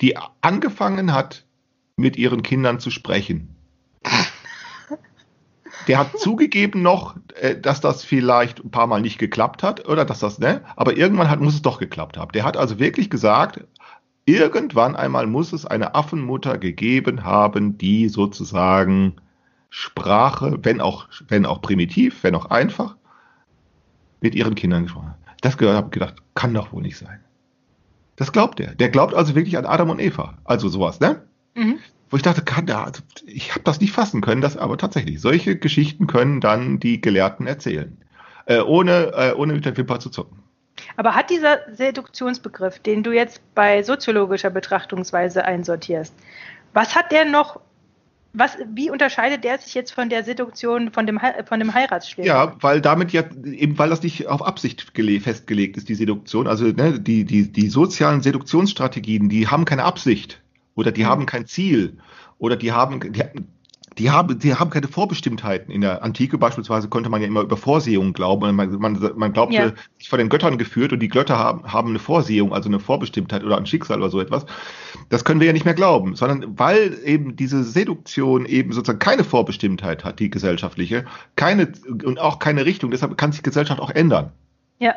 die angefangen hat, mit ihren Kindern zu sprechen. Der hat zugegeben noch, äh, dass das vielleicht ein paar Mal nicht geklappt hat oder dass das, ne? Aber irgendwann hat, muss es doch geklappt haben. Der hat also wirklich gesagt, Irgendwann einmal muss es eine Affenmutter gegeben haben, die sozusagen Sprache, wenn auch, wenn auch primitiv, wenn auch einfach, mit ihren Kindern gesprochen hat. Das habe ich gedacht, kann doch wohl nicht sein. Das glaubt er. Der glaubt also wirklich an Adam und Eva. Also sowas, ne? Mhm. Wo ich dachte, kann der, also ich habe das nicht fassen können, das aber tatsächlich. Solche Geschichten können dann die Gelehrten erzählen. Äh, ohne, äh, ohne mit der Wimper zu zucken. Aber hat dieser Seduktionsbegriff, den du jetzt bei soziologischer Betrachtungsweise einsortierst, was hat der noch was, wie unterscheidet der sich jetzt von der Seduktion, von dem, von dem Heiratsschwert? Ja, weil damit ja, eben weil das nicht auf Absicht festgelegt ist, die Seduktion. Also ne, die, die, die sozialen Seduktionsstrategien, die haben keine Absicht oder die mhm. haben kein Ziel oder die haben, die, die haben, die haben keine Vorbestimmtheiten. In der Antike beispielsweise konnte man ja immer über Vorsehungen glauben. Man, man, man glaubte, ja. sich von den Göttern geführt und die Götter haben, haben eine Vorsehung, also eine Vorbestimmtheit oder ein Schicksal oder so etwas. Das können wir ja nicht mehr glauben, sondern weil eben diese Seduktion eben sozusagen keine Vorbestimmtheit hat, die gesellschaftliche, keine und auch keine Richtung. Deshalb kann sich Gesellschaft auch ändern. Ja.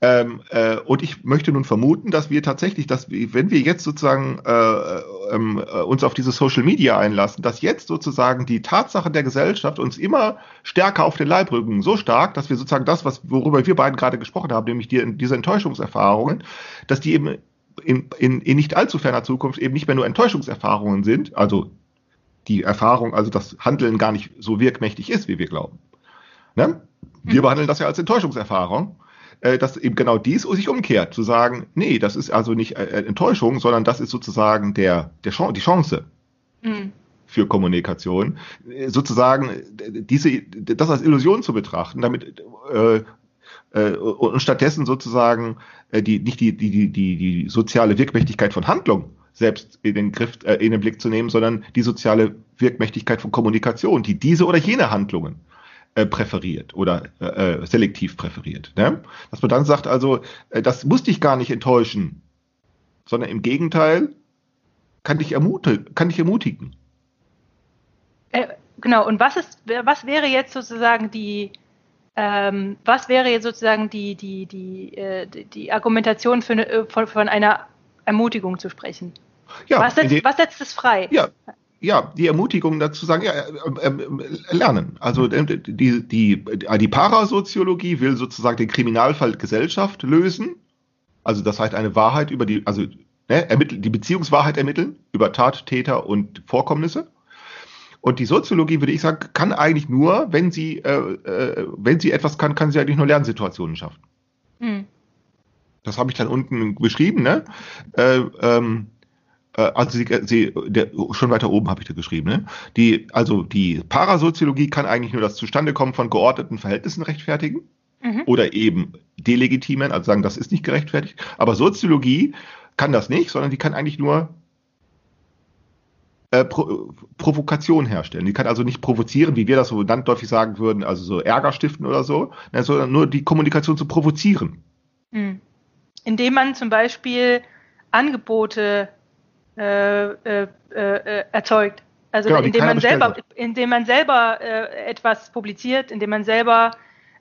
Ähm, äh, und ich möchte nun vermuten, dass wir tatsächlich, dass wir, wenn wir jetzt sozusagen äh, ähm, äh, uns auf diese Social Media einlassen, dass jetzt sozusagen die Tatsache der Gesellschaft uns immer stärker auf den Leib rücken, so stark, dass wir sozusagen das, was worüber wir beiden gerade gesprochen haben, nämlich die, diese Enttäuschungserfahrungen, dass die eben in, in, in nicht allzu ferner Zukunft eben nicht mehr nur Enttäuschungserfahrungen sind, also die Erfahrung, also das Handeln gar nicht so wirkmächtig ist, wie wir glauben. Ne? Wir mhm. behandeln das ja als Enttäuschungserfahrung äh, dass eben genau dies sich umkehrt, zu sagen, nee, das ist also nicht äh, Enttäuschung, sondern das ist sozusagen der, der Chance, die Chance. Mhm für Kommunikation, äh, sozusagen diese, das als Illusion zu betrachten, damit äh, äh, und stattdessen sozusagen äh, die nicht die, die, die, die, die soziale Wirkmächtigkeit von Handlung selbst in den Griff, äh, in den Blick zu nehmen, sondern die soziale Wirkmächtigkeit von Kommunikation, die diese oder jene Handlungen äh, präferiert oder äh, äh, selektiv präferiert. Ne? Dass man dann sagt, also, äh, das muss dich gar nicht enttäuschen, sondern im Gegenteil kann dich, ermutig kann dich ermutigen. Äh, genau, und was ist, was wäre jetzt sozusagen die, ähm, was wäre jetzt sozusagen die, die, die, die Argumentation für eine, von, von einer Ermutigung zu sprechen? Ja, was, setzt, was setzt es frei? Ja, ja, die Ermutigung dazu sagen, ja, äh, äh, lernen. Also äh, die, die, die Parasoziologie will sozusagen den Kriminalfall Gesellschaft lösen. Also das heißt eine Wahrheit über die, also ne, ermitteln, die Beziehungswahrheit ermitteln über Tat, Täter und Vorkommnisse. Und die Soziologie, würde ich sagen, kann eigentlich nur, wenn sie, äh, äh, wenn sie etwas kann, kann sie eigentlich nur Lernsituationen schaffen. Mhm. Das habe ich dann unten beschrieben, ne? Äh, ähm, äh, also sie, sie der, schon weiter oben habe ich da geschrieben, ne? Die, also die Parasoziologie kann eigentlich nur das Zustandekommen von geordneten Verhältnissen rechtfertigen mhm. oder eben delegitimen, also sagen, das ist nicht gerechtfertigt. Aber Soziologie kann das nicht, sondern die kann eigentlich nur äh, Pro Provokation herstellen. Die kann also nicht provozieren, wie wir das so landläufig sagen würden, also so Ärger stiften oder so, ne, sondern nur die Kommunikation zu provozieren. Mhm. Indem man zum Beispiel Angebote äh, äh, äh, erzeugt. Also genau, indem, man selber, indem man selber äh, etwas publiziert, indem man selber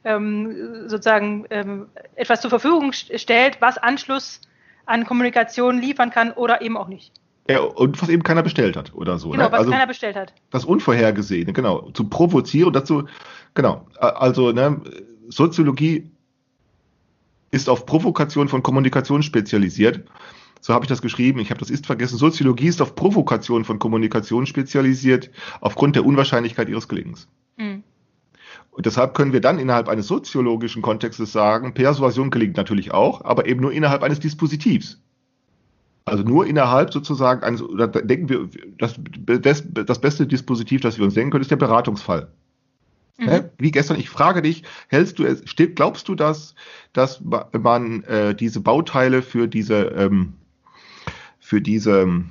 ähm, sozusagen ähm, etwas zur Verfügung stellt, was Anschluss an Kommunikation liefern kann oder eben auch nicht. Ja, und was eben keiner bestellt hat oder so. Genau, ne? was also keiner bestellt hat. Das Unvorhergesehene, genau. Zu provozieren, dazu, genau. Also ne, Soziologie ist auf Provokation von Kommunikation spezialisiert so habe ich das geschrieben, ich habe das ist vergessen, Soziologie ist auf Provokation von Kommunikation spezialisiert, aufgrund der Unwahrscheinlichkeit ihres Gelingens. Mhm. Und deshalb können wir dann innerhalb eines soziologischen Kontextes sagen, Persuasion gelingt natürlich auch, aber eben nur innerhalb eines Dispositivs. Also nur innerhalb sozusagen eines, oder denken wir, das, das beste Dispositiv, das wir uns denken können, ist der Beratungsfall. Mhm. Wie gestern, ich frage dich, hältst du es, glaubst du, dass, dass man äh, diese Bauteile für diese, ähm, für diese, ähm,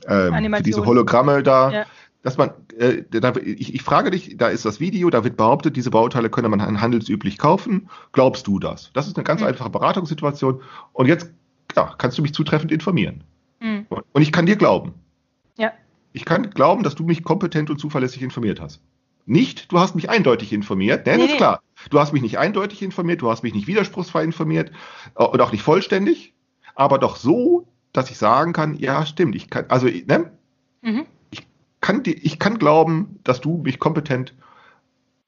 für diese Hologramme da, ja. dass man, äh, da, ich, ich frage dich, da ist das Video, da wird behauptet, diese Bauteile könne man handelsüblich kaufen. Glaubst du das? Das ist eine ganz mhm. einfache Beratungssituation. Und jetzt ja, kannst du mich zutreffend informieren. Mhm. Und ich kann dir glauben. Ja. Ich kann glauben, dass du mich kompetent und zuverlässig informiert hast. Nicht, du hast mich eindeutig informiert, denn nee, ist klar. Du hast mich nicht eindeutig informiert, du hast mich nicht widerspruchsfrei informiert äh, und auch nicht vollständig, aber doch so, dass ich sagen kann, ja, stimmt, ich kann, also, ne? Mhm. Ich kann, ich kann glauben, dass du mich kompetent,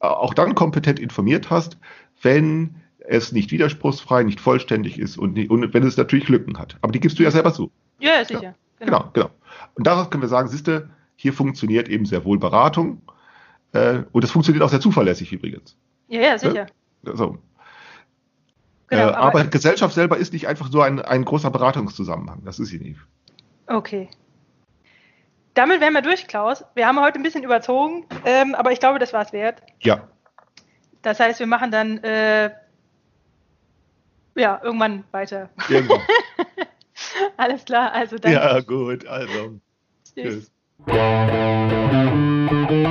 äh, auch dann kompetent informiert hast, wenn es nicht widerspruchsfrei, nicht vollständig ist und, nicht, und wenn es natürlich Lücken hat. Aber die gibst du ja selber zu. Ja, sicher. Ja, genau. genau, genau. Und daraus können wir sagen, siehste, hier funktioniert eben sehr wohl Beratung. Äh, und das funktioniert auch sehr zuverlässig übrigens. Ja, ja, sicher. Ja? So. Genau, äh, aber, aber, Gesellschaft selber ist nicht einfach so ein, ein großer Beratungszusammenhang. Das ist sie nicht. Okay. Damit wären wir durch, Klaus. Wir haben heute ein bisschen überzogen, ähm, aber ich glaube, das war es wert. Ja. Das heißt, wir machen dann äh, ja irgendwann weiter. Irgendwann. Alles klar, also dann. Ja, gut, also. Tschüss. Tschüss.